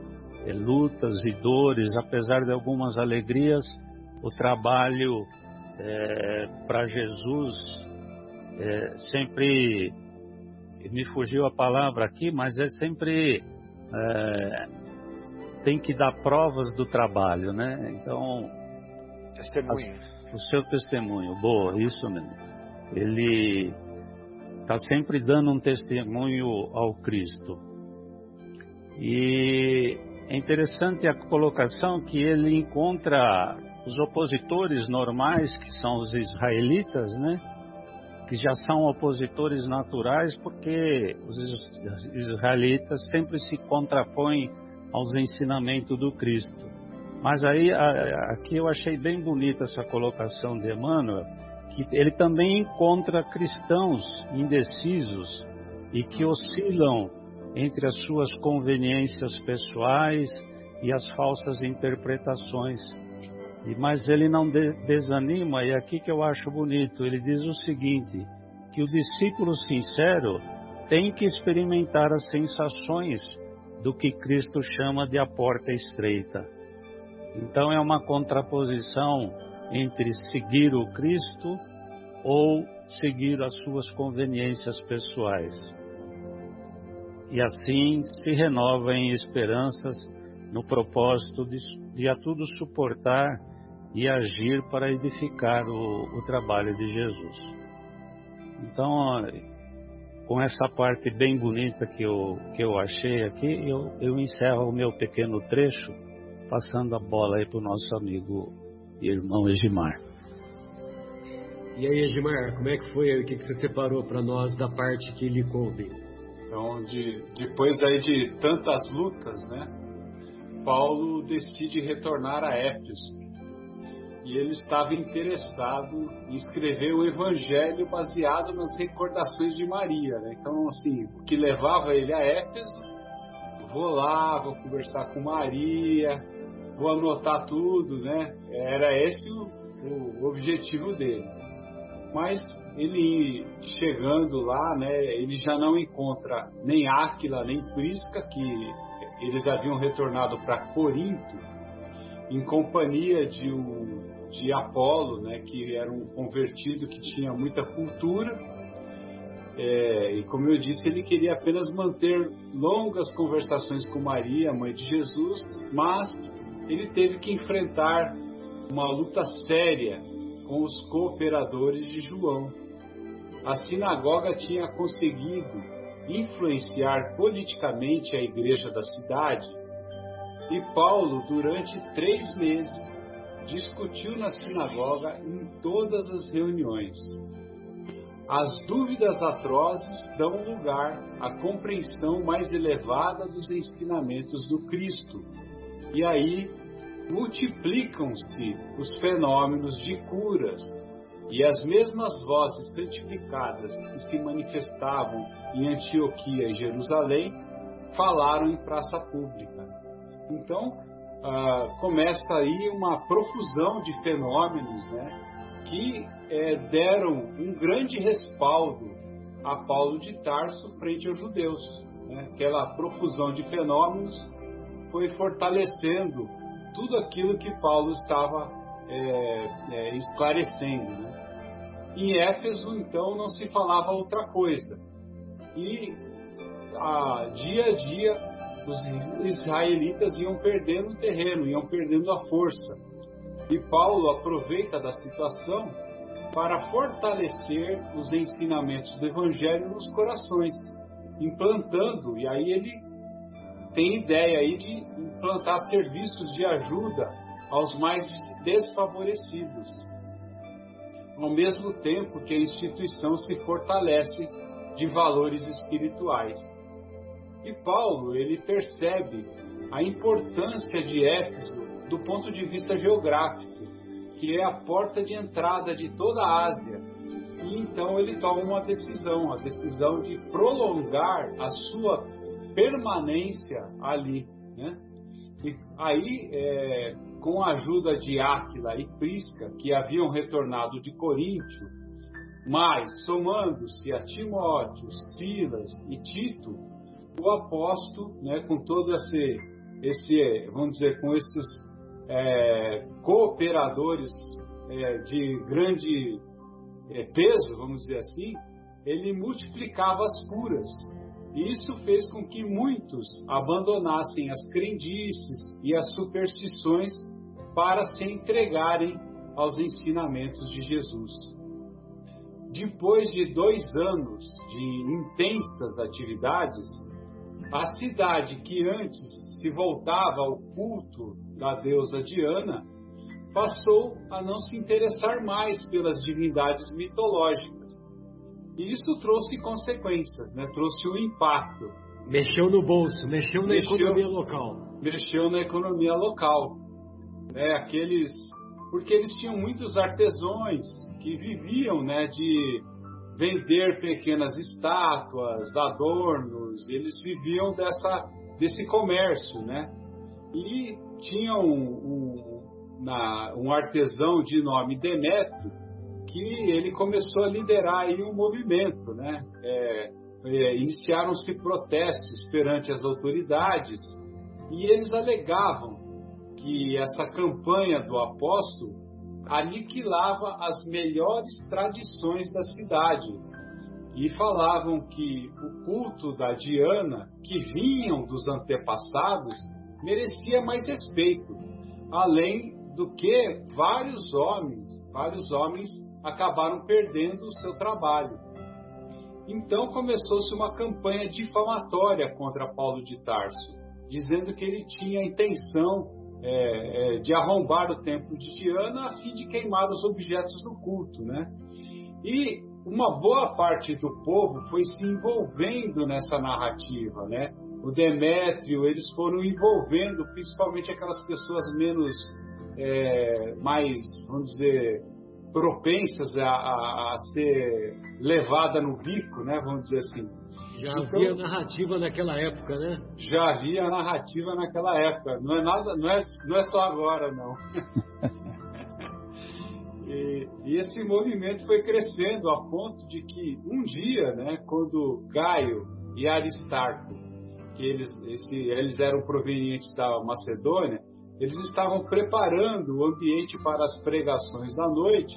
eh, lutas e dores, apesar de algumas alegrias, o trabalho é, para Jesus é, sempre me fugiu a palavra aqui, mas é sempre é, tem que dar provas do trabalho, né? Então testemunho, as, o seu testemunho, boa, isso mesmo. Ele está sempre dando um testemunho ao Cristo. E é interessante a colocação que ele encontra os opositores normais, que são os israelitas, né? Que já são opositores naturais, porque os israelitas sempre se contrapõem aos ensinamentos do Cristo. Mas aí, aqui eu achei bem bonita essa colocação de Emmanuel, que ele também encontra cristãos indecisos e que oscilam entre as suas conveniências pessoais e as falsas interpretações. Mas ele não de, desanima, e aqui que eu acho bonito, ele diz o seguinte, que o discípulo sincero tem que experimentar as sensações do que Cristo chama de a porta estreita. Então é uma contraposição entre seguir o Cristo ou seguir as suas conveniências pessoais. E assim se renova em esperanças no propósito de, de a tudo suportar e agir para edificar o, o trabalho de Jesus. Então, com essa parte bem bonita que eu, que eu achei aqui, eu, eu encerro o meu pequeno trecho, passando a bola aí para o nosso amigo e irmão Egimar. E aí, Egimar, como é que foi? O que, que você separou para nós da parte que lhe coube? Então, de, depois aí de tantas lutas, né? Paulo decide retornar a Éfeso e ele estava interessado em escrever o evangelho baseado nas recordações de Maria. Né? Então, assim, o que levava ele a Éfeso, vou lá, vou conversar com Maria, vou anotar tudo, né? Era esse o, o objetivo dele. Mas ele chegando lá, né, ele já não encontra nem Áquila, nem Prisca, que eles haviam retornado para Corinto, em companhia de um de Apolo, né, que era um convertido que tinha muita cultura. É, e como eu disse, ele queria apenas manter longas conversações com Maria, mãe de Jesus, mas ele teve que enfrentar uma luta séria com os cooperadores de João. A sinagoga tinha conseguido influenciar politicamente a igreja da cidade e Paulo, durante três meses, discutiu na sinagoga em todas as reuniões. As dúvidas atrozes dão lugar à compreensão mais elevada dos ensinamentos do Cristo. E aí multiplicam-se os fenômenos de curas, e as mesmas vozes santificadas que se manifestavam em Antioquia e Jerusalém falaram em praça pública. Então, ah, começa aí uma profusão de fenômenos né, que é, deram um grande respaldo a Paulo de Tarso frente aos judeus. Né? Aquela profusão de fenômenos foi fortalecendo tudo aquilo que Paulo estava é, é, esclarecendo. Né? Em Éfeso, então, não se falava outra coisa. E a, dia a dia os israelitas iam perdendo o terreno, iam perdendo a força. E Paulo aproveita da situação para fortalecer os ensinamentos do Evangelho nos corações, implantando, e aí ele tem ideia aí de implantar serviços de ajuda aos mais desfavorecidos, ao mesmo tempo que a instituição se fortalece de valores espirituais. E Paulo, ele percebe a importância de Éfeso do ponto de vista geográfico, que é a porta de entrada de toda a Ásia. E então ele toma uma decisão, a decisão de prolongar a sua permanência ali. Né? E aí, é, com a ajuda de Áquila e Prisca, que haviam retornado de Coríntio, Mas, somando-se a Timóteo, Silas e Tito, o apóstolo, né, com todo esse, esse, vamos dizer, com esses é, cooperadores é, de grande é, peso, vamos dizer assim, ele multiplicava as curas. E isso fez com que muitos abandonassem as crendices e as superstições para se entregarem aos ensinamentos de Jesus. Depois de dois anos de intensas atividades, a cidade que antes se voltava ao culto da deusa Diana passou a não se interessar mais pelas divindades mitológicas. E isso trouxe consequências, né? trouxe um impacto. Mexeu no bolso, mexeu na mexeu, economia local. Mexeu na economia local. É, aqueles, porque eles tinham muitos artesãos que viviam né, de vender pequenas estátuas, adornos, eles viviam dessa, desse comércio, né? E tinham um, um, na, um artesão de nome Demétrio que ele começou a liderar aí um movimento, né? É, é, Iniciaram-se protestos perante as autoridades e eles alegavam que essa campanha do apóstolo aniquilava as melhores tradições da cidade e falavam que o culto da Diana, que vinham dos antepassados, merecia mais respeito, além do que vários homens, vários homens acabaram perdendo o seu trabalho. Então começou-se uma campanha difamatória contra Paulo de Tarso, dizendo que ele tinha a intenção é, é, de arrombar o templo de Diana a fim de queimar os objetos do culto, né? E uma boa parte do povo foi se envolvendo nessa narrativa, né? O Demétrio, eles foram envolvendo principalmente aquelas pessoas menos, é, mais, vamos dizer, propensas a, a, a, ser levada no bico, né? Vamos dizer assim. Já então, havia narrativa naquela época, né? Já havia narrativa naquela época. Não é nada, não é, não é só agora, não. e, e, esse movimento foi crescendo a ponto de que um dia, né, quando Gaio e Aristarco, que eles, esse, eles eram provenientes da Macedônia, eles estavam preparando o ambiente para as pregações da noite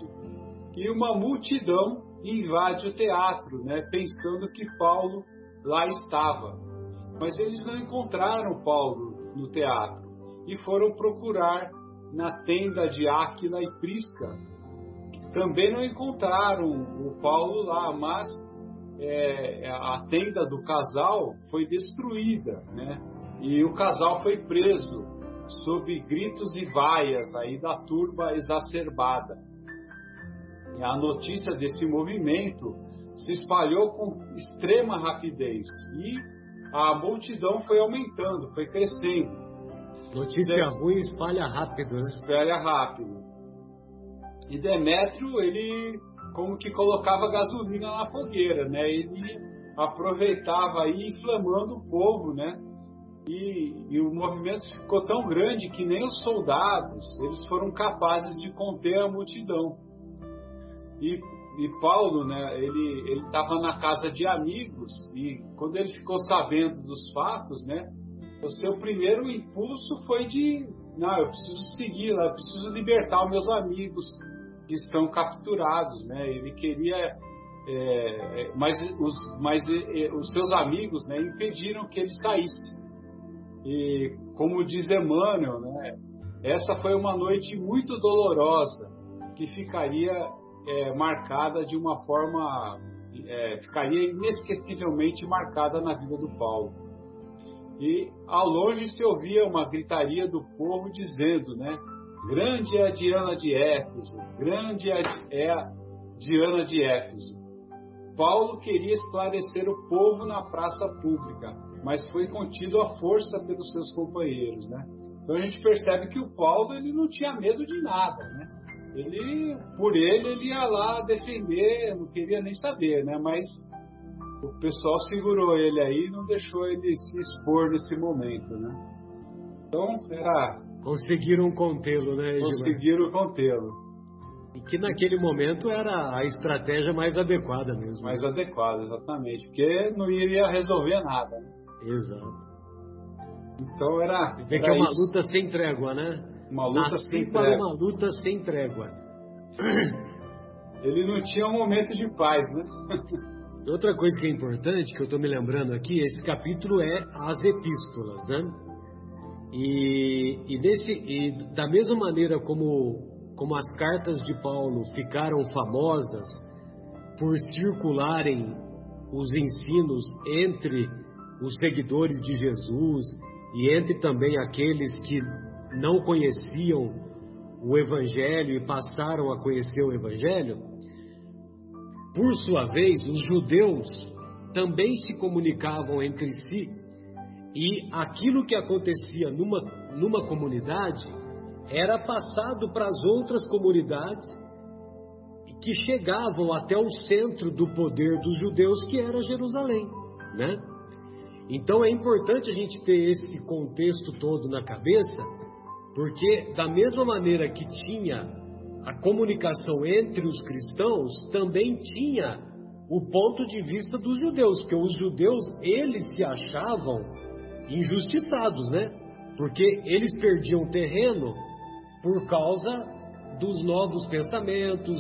e uma multidão invade o teatro, né, pensando que Paulo lá estava. Mas eles não encontraram Paulo no teatro e foram procurar na tenda de Áquila e Prisca. Também não encontraram o Paulo lá, mas é, a tenda do casal foi destruída, né? E o casal foi preso sob gritos e vaias aí da turba exacerbada. E a notícia desse movimento se espalhou com extrema rapidez e a multidão foi aumentando, foi crescendo. Notícia ruim espalha rápido, né? Espalha rápido. E Demétrio, ele como que colocava gasolina na fogueira, né? Ele aproveitava aí inflamando o povo, né? E, e, o movimento ficou tão grande que nem os soldados eles foram capazes de conter a multidão. E, e Paulo, né, ele estava na casa de amigos e quando ele ficou sabendo dos fatos, né, o seu primeiro impulso foi de, não, eu preciso seguir eu preciso libertar os meus amigos que estão capturados, né? Ele queria é, é mas os, mas é, os seus amigos né, impediram que ele saísse. E como diz Emmanuel, né, essa foi uma noite muito dolorosa que ficaria é, marcada de uma forma, é, ficaria inesquecivelmente marcada na vida do Paulo. E ao longe se ouvia uma gritaria do povo dizendo, né? Grande é a Diana de Éfeso, grande é a Diana de Éfeso. Paulo queria esclarecer o povo na praça pública, mas foi contido à força pelos seus companheiros, né? Então a gente percebe que o Paulo ele não tinha medo de nada, né? Ele, por ele, ele ia lá defender, não queria nem saber, né? Mas o pessoal segurou ele aí e não deixou ele se expor nesse momento, né? Então era conseguiram contê-lo, né? Conseguiram contê-lo. E que naquele momento era a estratégia mais adequada mesmo. Mais adequada, exatamente. Porque não iria resolver nada. Né? Exato. Então era. Você vê que é uma isso. luta sem trégua, né? Uma luta sem trégua. uma luta sem trégua. Ele não tinha um momento de paz, né? Outra coisa que é importante, que eu estou me lembrando aqui, esse capítulo é as epístolas, né? E, e, desse, e da mesma maneira como, como as cartas de Paulo ficaram famosas por circularem os ensinos entre os seguidores de Jesus e entre também aqueles que não conheciam o Evangelho e passaram a conhecer o Evangelho, por sua vez, os judeus também se comunicavam entre si e aquilo que acontecia numa, numa comunidade era passado para as outras comunidades que chegavam até o centro do poder dos judeus, que era Jerusalém, né? Então é importante a gente ter esse contexto todo na cabeça, porque da mesma maneira que tinha a comunicação entre os cristãos, também tinha o ponto de vista dos judeus, porque os judeus eles se achavam injustiçados, né? Porque eles perdiam terreno por causa dos novos pensamentos,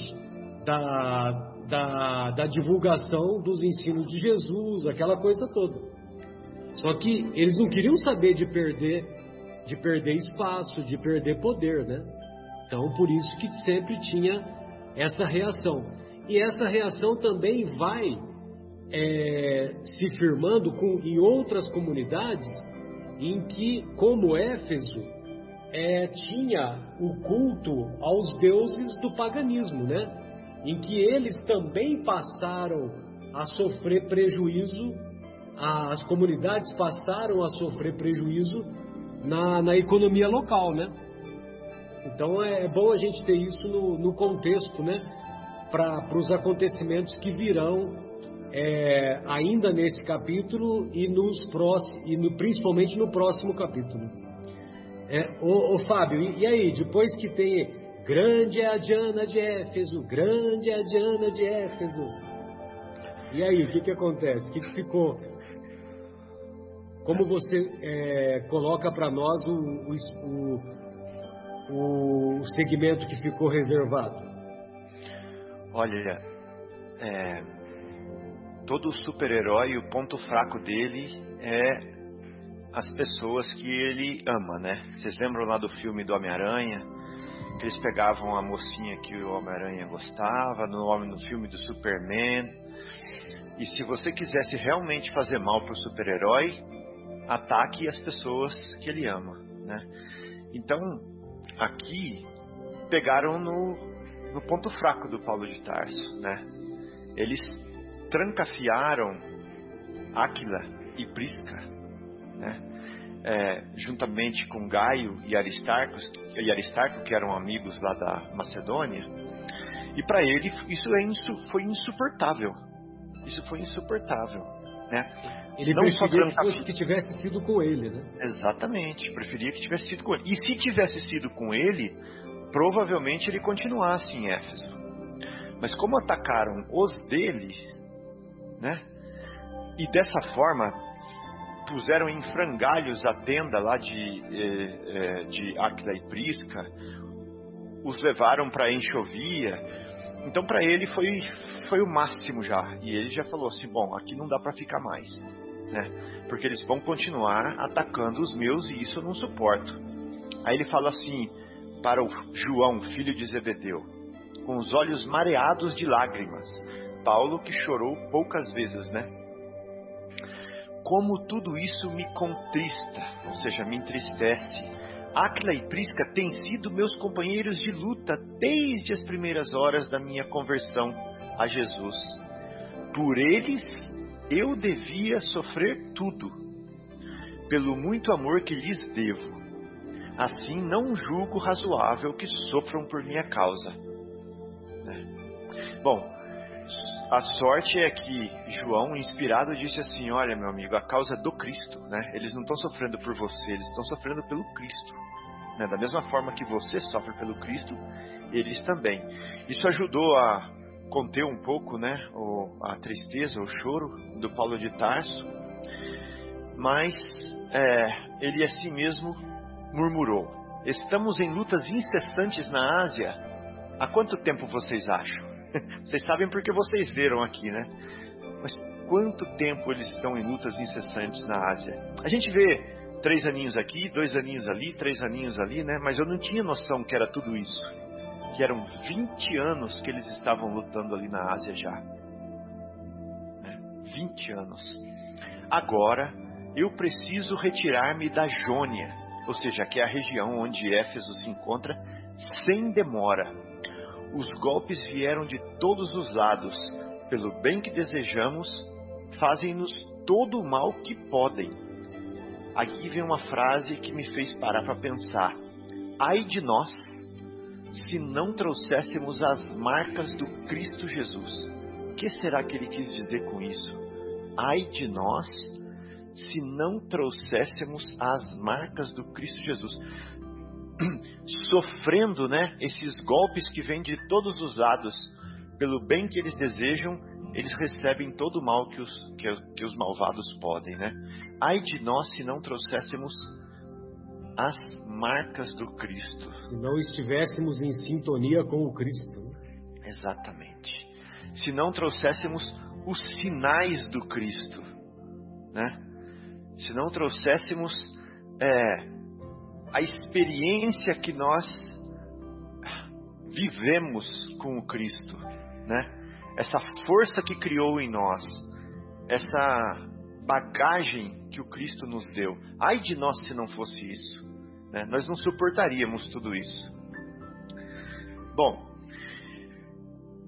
da, da, da divulgação dos ensinos de Jesus, aquela coisa toda. Só que eles não queriam saber de perder, de perder espaço, de perder poder, né? Então, por isso que sempre tinha essa reação. E essa reação também vai é, se firmando com, em outras comunidades em que, como Éfeso, é, tinha o culto aos deuses do paganismo, né? Em que eles também passaram a sofrer prejuízo as comunidades passaram a sofrer prejuízo na, na economia local, né? Então é, é bom a gente ter isso no, no contexto, né? Para os acontecimentos que virão é, ainda nesse capítulo e, nos próximos, e no, principalmente no próximo capítulo. É, ô, ô Fábio, e, e, aí, depois que tem grande é a Diana de Éfeso, grande é a Diana de Éfeso, e aí, o que, que acontece? O que, que ficou? Como você é, coloca para nós o, o, o, segmento que ficou reservado? Olha, é, todo super-herói, o ponto fraco dele é as pessoas que ele ama, né? Vocês lembram lá do filme do Homem-Aranha? Que eles pegavam a mocinha que o Homem-Aranha gostava, no, no filme do Superman. E se você quisesse realmente fazer mal para o super-herói, ataque as pessoas que ele ama, né? Então, aqui pegaram no, no ponto fraco do Paulo de Tarso, né? Eles trancafiaram Áquila e Prisca, né? É, juntamente com Gaio e Aristarco, e Aristarco, que eram amigos lá da Macedônia, e para ele isso é insu, foi insuportável. Isso foi insuportável, né? Ele não preferia que, fosse, que tivesse sido com ele, né? Exatamente, preferia que tivesse sido com ele. E se tivesse sido com ele, provavelmente ele continuasse em Éfeso. Mas como atacaram os dele, né? E dessa forma puseram em frangalhos a tenda lá de, eh, eh, de Aquila e Prisca, os levaram para Enxovia. Então para ele foi, foi o máximo já. E ele já falou assim: bom, aqui não dá para ficar mais né? Porque eles vão continuar atacando os meus e isso eu não suporto. Aí ele fala assim para o João, filho de Zebedeu, com os olhos mareados de lágrimas. Paulo que chorou poucas vezes, né? Como tudo isso me contrista, ou seja, me entristece. Aquila e Prisca têm sido meus companheiros de luta desde as primeiras horas da minha conversão a Jesus. Por eles eu devia sofrer tudo, pelo muito amor que lhes devo. Assim não julgo razoável que sofram por minha causa. Né? Bom, a sorte é que João, inspirado, disse assim: Olha, meu amigo, a causa do Cristo, né? Eles não estão sofrendo por você, eles estão sofrendo pelo Cristo. Né? Da mesma forma que você sofre pelo Cristo, eles também. Isso ajudou a conter um pouco, né, a tristeza, o choro do Paulo de Tarso, mas é, ele assim mesmo murmurou: Estamos em lutas incessantes na Ásia. Há quanto tempo vocês acham? Vocês sabem porque vocês viram aqui, né? Mas quanto tempo eles estão em lutas incessantes na Ásia? A gente vê três aninhos aqui, dois aninhos ali, três aninhos ali, né? Mas eu não tinha noção que era tudo isso. Que eram 20 anos que eles estavam lutando ali na Ásia já. Né? 20 anos. Agora, eu preciso retirar-me da Jônia, ou seja, que é a região onde Éfeso se encontra, sem demora. Os golpes vieram de todos os lados. Pelo bem que desejamos, fazem-nos todo o mal que podem aqui vem uma frase que me fez parar para pensar. Ai de nós, se não trouxéssemos as marcas do Cristo Jesus. O que será que ele quis dizer com isso? Ai de nós, se não trouxéssemos as marcas do Cristo Jesus. Sofrendo, né, esses golpes que vêm de todos os lados, pelo bem que eles desejam, eles recebem todo o mal que os, que, que os malvados podem, né? Ai de nós se não trouxéssemos as marcas do Cristo. Se não estivéssemos em sintonia com o Cristo. Exatamente. Se não trouxéssemos os sinais do Cristo, né? Se não trouxéssemos é, a experiência que nós vivemos com o Cristo, né? Essa força que criou em nós, essa bagagem que o Cristo nos deu. Ai de nós se não fosse isso. Né? Nós não suportaríamos tudo isso. Bom,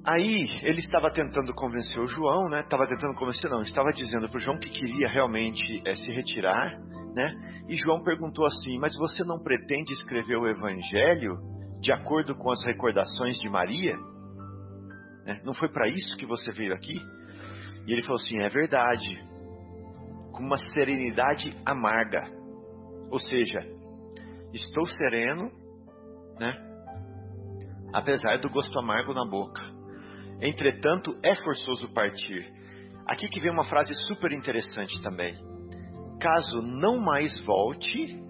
aí ele estava tentando convencer o João, né? Estava tentando convencer, não, estava dizendo para o João que queria realmente é, se retirar, né? E João perguntou assim: Mas você não pretende escrever o Evangelho de acordo com as recordações de Maria? Né? Não foi para isso que você veio aqui? E ele falou assim: É verdade com uma serenidade amarga. Ou seja, estou sereno, né? Apesar do gosto amargo na boca. Entretanto, é forçoso partir. Aqui que vem uma frase super interessante também. Caso não mais volte,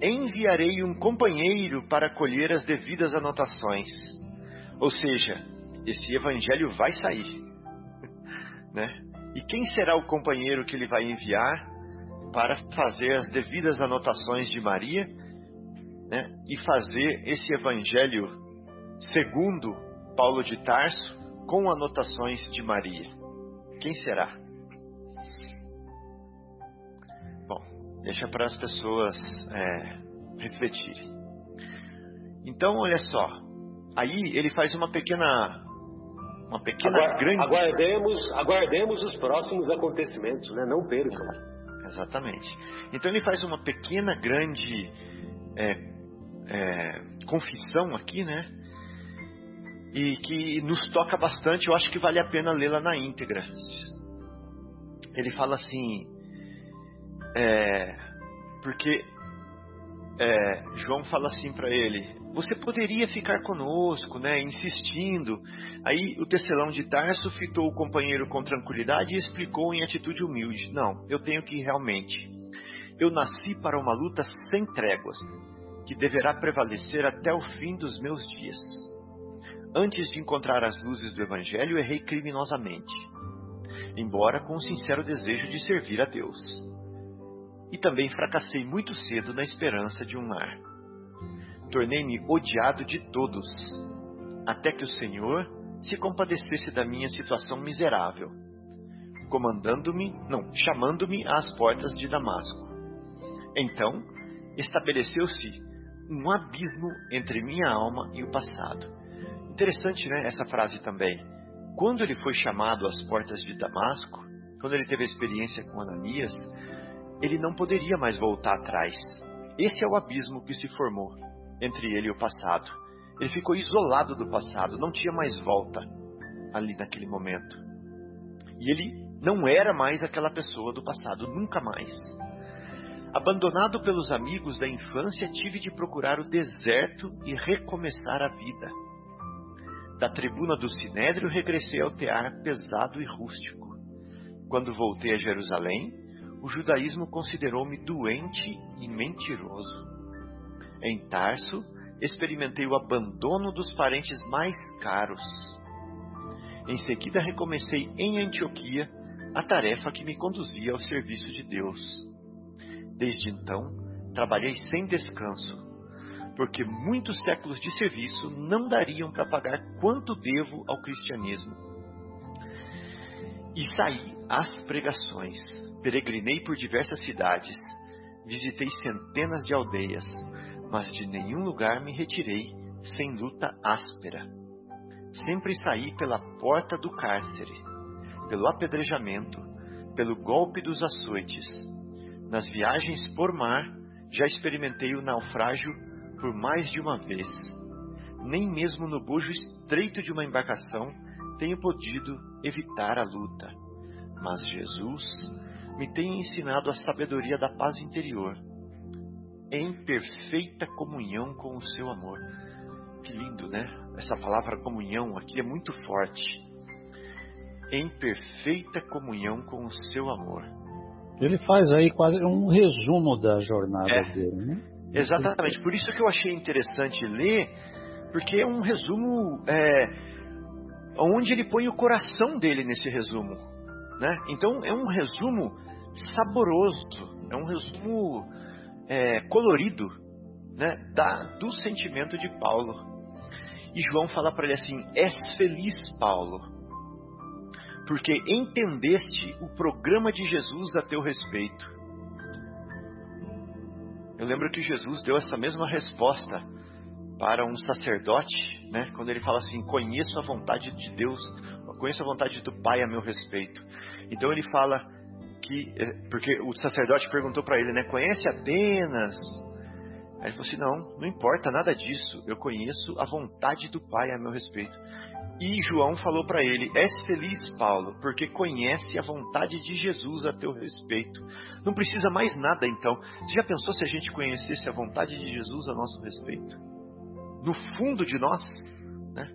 enviarei um companheiro para colher as devidas anotações. Ou seja, esse evangelho vai sair, né? E quem será o companheiro que ele vai enviar para fazer as devidas anotações de Maria né, e fazer esse evangelho segundo Paulo de Tarso com anotações de Maria? Quem será? Bom, deixa para as pessoas é, refletirem. Então, olha só. Aí ele faz uma pequena uma pequena grande. Aguardemos, aguardemos os próximos acontecimentos, né? Não percam. Exatamente. Então ele faz uma pequena grande é, é, confissão aqui, né? E que nos toca bastante. Eu acho que vale a pena lê-la na íntegra. Ele fala assim, é, porque é, João fala assim para ele: você poderia ficar conosco, né, insistindo. Aí o tecelão de Tarso fitou o companheiro com tranquilidade e explicou em atitude humilde: Não, eu tenho que realmente. Eu nasci para uma luta sem tréguas, que deverá prevalecer até o fim dos meus dias. Antes de encontrar as luzes do Evangelho, errei criminosamente, embora com um sincero desejo de servir a Deus. E também fracassei muito cedo na esperança de um lar tornei-me odiado de todos, até que o Senhor se compadecesse da minha situação miserável, comandando-me, não, chamando-me às portas de Damasco. Então, estabeleceu-se um abismo entre minha alma e o passado. Interessante, né, essa frase também. Quando ele foi chamado às portas de Damasco, quando ele teve a experiência com Ananias, ele não poderia mais voltar atrás. Esse é o abismo que se formou entre ele e o passado. Ele ficou isolado do passado, não tinha mais volta ali naquele momento. E ele não era mais aquela pessoa do passado, nunca mais. Abandonado pelos amigos da infância, tive de procurar o deserto e recomeçar a vida. Da tribuna do Sinédrio, regressei ao tear pesado e rústico. Quando voltei a Jerusalém, o judaísmo considerou-me doente e mentiroso. Em Tarso, experimentei o abandono dos parentes mais caros. Em seguida, recomecei em Antioquia a tarefa que me conduzia ao serviço de Deus. Desde então, trabalhei sem descanso, porque muitos séculos de serviço não dariam para pagar quanto devo ao cristianismo. E saí às pregações, peregrinei por diversas cidades, visitei centenas de aldeias, mas de nenhum lugar me retirei sem luta áspera. Sempre saí pela porta do cárcere, pelo apedrejamento, pelo golpe dos açoites. Nas viagens por mar, já experimentei o naufrágio por mais de uma vez. Nem mesmo no bojo estreito de uma embarcação tenho podido evitar a luta. Mas Jesus me tem ensinado a sabedoria da paz interior em perfeita comunhão com o seu amor. Que lindo, né? Essa palavra comunhão aqui é muito forte. Em perfeita comunhão com o seu amor. Ele faz aí quase um resumo da jornada É. dele, né? Exatamente. Por isso que eu achei interessante ler, porque é um resumo é, onde ele põe o coração dele nesse resumo. Né? Então é um resumo saboroso, é um resumo é, colorido né, da, do sentimento de Paulo. E João fala para ele assim: És feliz, Paulo, porque entendeste o programa de Jesus a teu respeito. Eu lembro que Jesus deu essa mesma resposta para um sacerdote, né, quando ele fala assim: Conheço a vontade de Deus, conheço a vontade do Pai a meu respeito. Então ele fala que, eh, porque o sacerdote perguntou para ele, né, conhece Atenas? Aí ele falou assim: Não, não importa nada disso, eu conheço a vontade do Pai a meu respeito. E João falou para ele: És feliz, Paulo, porque conhece a vontade de Jesus a teu respeito. Não precisa mais nada, então. Você já pensou se a gente conhecesse a vontade de Jesus a nosso respeito? No fundo de nós, né?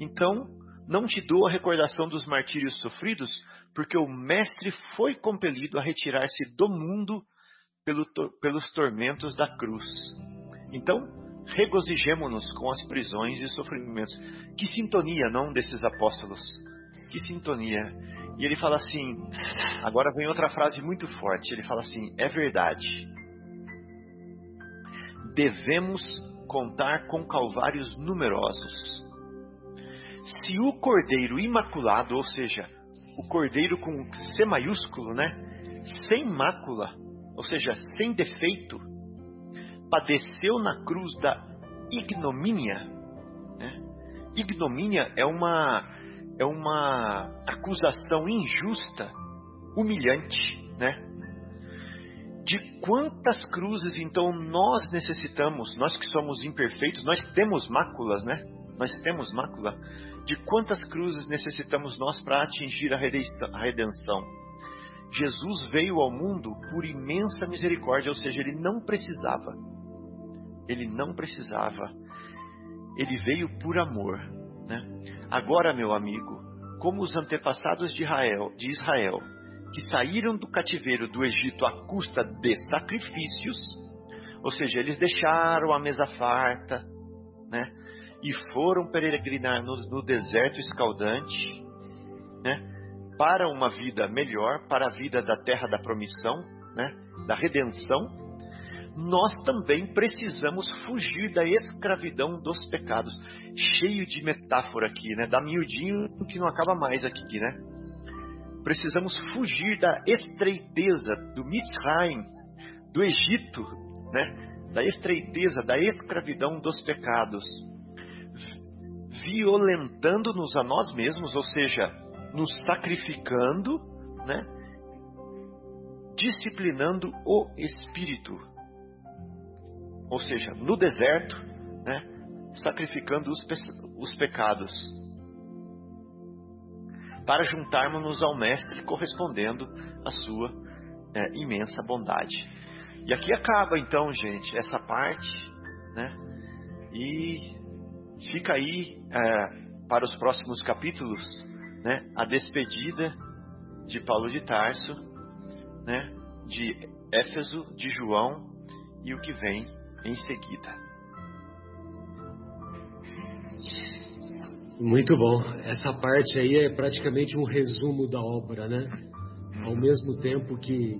Então, não te dou a recordação dos martírios sofridos, porque o Mestre foi compelido a retirar-se do mundo pelo pelos tormentos da cruz. Então, regozijemo-nos com as prisões e sofrimentos. Que sintonia, não, desses apóstolos? Que sintonia. E ele fala assim, agora vem outra frase muito forte. Ele fala assim: é verdade. Devemos contar com calvários numerosos. Se o cordeiro imaculado, ou seja, o cordeiro com C maiúsculo, né? Sem mácula, ou seja, sem defeito, padeceu na cruz da ignomínia. Né? Ignomínia é uma, é uma acusação injusta, humilhante. Né? De quantas cruzes então nós necessitamos, nós que somos imperfeitos, nós temos máculas, né? Nós temos mácula. De quantas cruzes necessitamos nós para atingir a redenção? Jesus veio ao mundo por imensa misericórdia, ou seja, ele não precisava. Ele não precisava. Ele veio por amor. Né? Agora, meu amigo, como os antepassados de Israel, de Israel, que saíram do cativeiro do Egito à custa de sacrifícios, ou seja, eles deixaram a mesa farta, né? E foram peregrinar no, no deserto escaldante, né? Para uma vida melhor, para a vida da terra da promissão, né? Da redenção. Nós também precisamos fugir da escravidão dos pecados. Cheio de metáfora aqui, né? Dá miudinho que não acaba mais aqui, né? precisamos fugir da estreiteza do Mitzrayim, do Egito, né? da estreiteza, da escravidão dos pecados, violentando-nos a nós mesmos, ou seja, nos sacrificando, né? disciplinando o espírito, ou seja, no deserto, né? sacrificando os, pe os pecados para juntarmos-nos ao Mestre correspondendo à sua é, imensa bondade. E aqui acaba então, gente, essa parte, né? E fica aí é, para os próximos capítulos, né? A despedida de Paulo de Tarso, né? De Éfeso, de João e o que vem em seguida. Muito bom. Essa parte aí é praticamente um resumo da obra, né? Ao mesmo tempo que,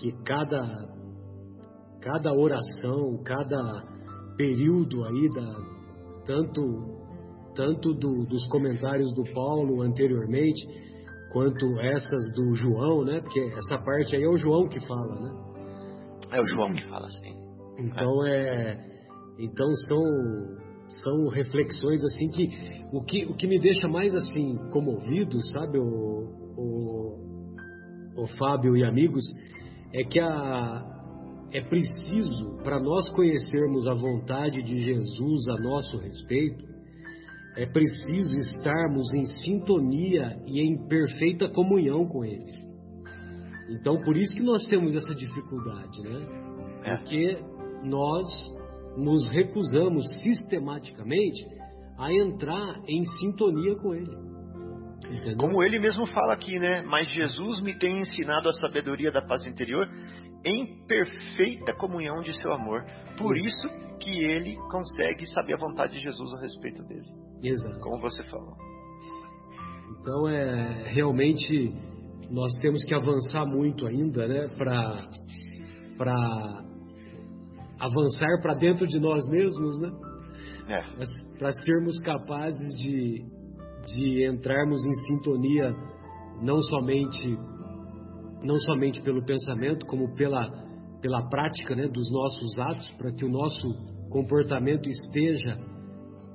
que cada, cada oração, cada período aí, da, tanto, tanto do, dos comentários do Paulo anteriormente, quanto essas do João, né? Porque essa parte aí é o João que fala, né? É o João que fala, sim. Então é, então são são reflexões assim que o que o que me deixa mais assim comovido, sabe, o, o, o Fábio e amigos, é que a é preciso para nós conhecermos a vontade de Jesus a nosso respeito, é preciso estarmos em sintonia e em perfeita comunhão com Ele. Então, por isso que nós temos essa dificuldade, né? É. Porque nós nos recusamos sistematicamente a entrar em sintonia com Ele. Entendeu? Como ele mesmo fala aqui, né? Mas Jesus me tem ensinado a sabedoria da paz interior em perfeita comunhão de seu amor. Por isso que ele consegue saber a vontade de Jesus a respeito dele. Exato. Como você falou. Então é realmente nós temos que avançar muito ainda, né, para para avançar para dentro de nós mesmos, né? É. Para sermos capazes de de entrarmos em sintonia não somente não somente pelo pensamento, como pela pela prática, né, dos nossos atos, para que o nosso comportamento esteja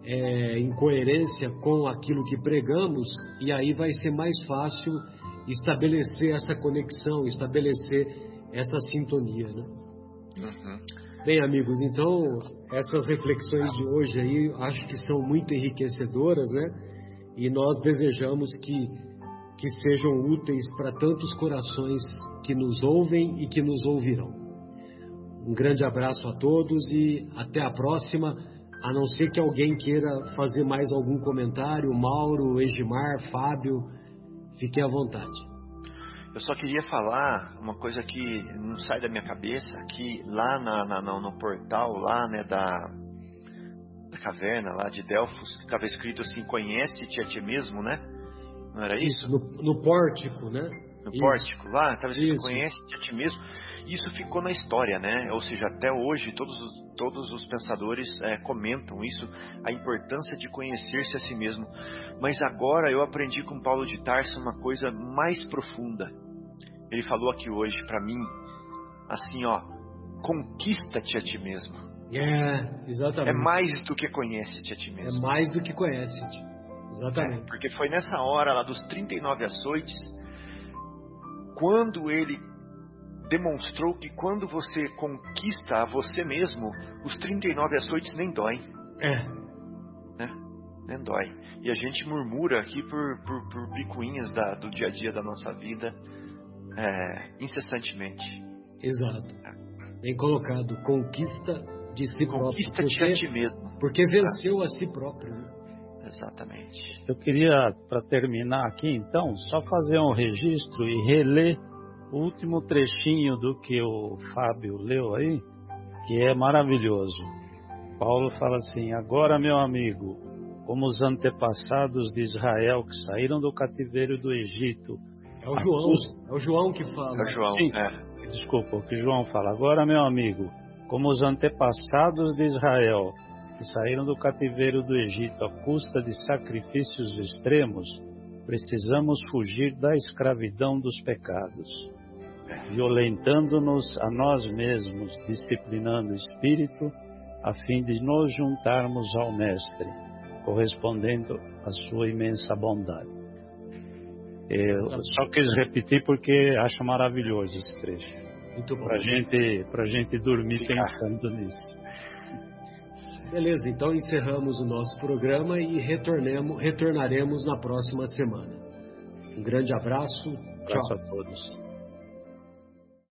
é, em coerência com aquilo que pregamos, e aí vai ser mais fácil estabelecer essa conexão, estabelecer essa sintonia. Né? Uhum. Bem, amigos, então essas reflexões de hoje aí acho que são muito enriquecedoras, né? E nós desejamos que, que sejam úteis para tantos corações que nos ouvem e que nos ouvirão. Um grande abraço a todos e até a próxima. A não ser que alguém queira fazer mais algum comentário, Mauro, Egimar, Fábio, fiquem à vontade. Eu só queria falar uma coisa que não sai da minha cabeça, que lá na, na, no portal lá, né, da, da caverna lá de Delfos, estava escrito assim, conhece-te a ti mesmo, né? Não era isso? No, no pórtico, né? No Isso. pórtico lá, escrito Isso. conhece-te a ti mesmo. Isso ficou na história, né? Ou seja, até hoje todos os, todos os pensadores é, comentam isso, a importância de conhecer-se a si mesmo. Mas agora eu aprendi com Paulo de Tarso uma coisa mais profunda. Ele falou aqui hoje para mim, assim, ó, conquista-te a ti mesmo. É, É exatamente. mais do que conhece-te a ti É mesmo. mais do que conhece-te. Exatamente. É, porque foi nessa hora lá dos 39 açoites, quando ele demonstrou que quando você conquista a você mesmo, os 39 açoites nem doem, É, nem dói. E a gente murmura aqui por, por, por picuinhas da, do dia a dia da nossa vida, é, incessantemente. exato. Bem colocado. Conquista de si próprio. Conquista-te a ti mesmo. porque venceu a si próprio. Exatamente. Eu queria, para terminar aqui então, só fazer um registro e reler o último trechinho do que o Fábio leu aí, que é maravilhoso. Paulo fala assim: Agora, meu amigo, como os antepassados de Israel que saíram do cativeiro do Egito. É o João. É o João que fala. É o João. Sim. É. Desculpa, o que João fala. Agora, meu amigo, como os antepassados de Israel que saíram do cativeiro do Egito à custa de sacrifícios extremos, precisamos fugir da escravidão dos pecados, violentando-nos a nós mesmos, disciplinando o espírito, a fim de nos juntarmos ao Mestre, correspondendo à sua imensa bondade. Eu só quis repetir porque acho maravilhoso esse trecho. Muito bom. Pra gente, pra gente dormir Ficar. pensando nisso. Beleza, então encerramos o nosso programa e retornemos, retornaremos na próxima semana. Um grande abraço. Abraço Tchau. a todos.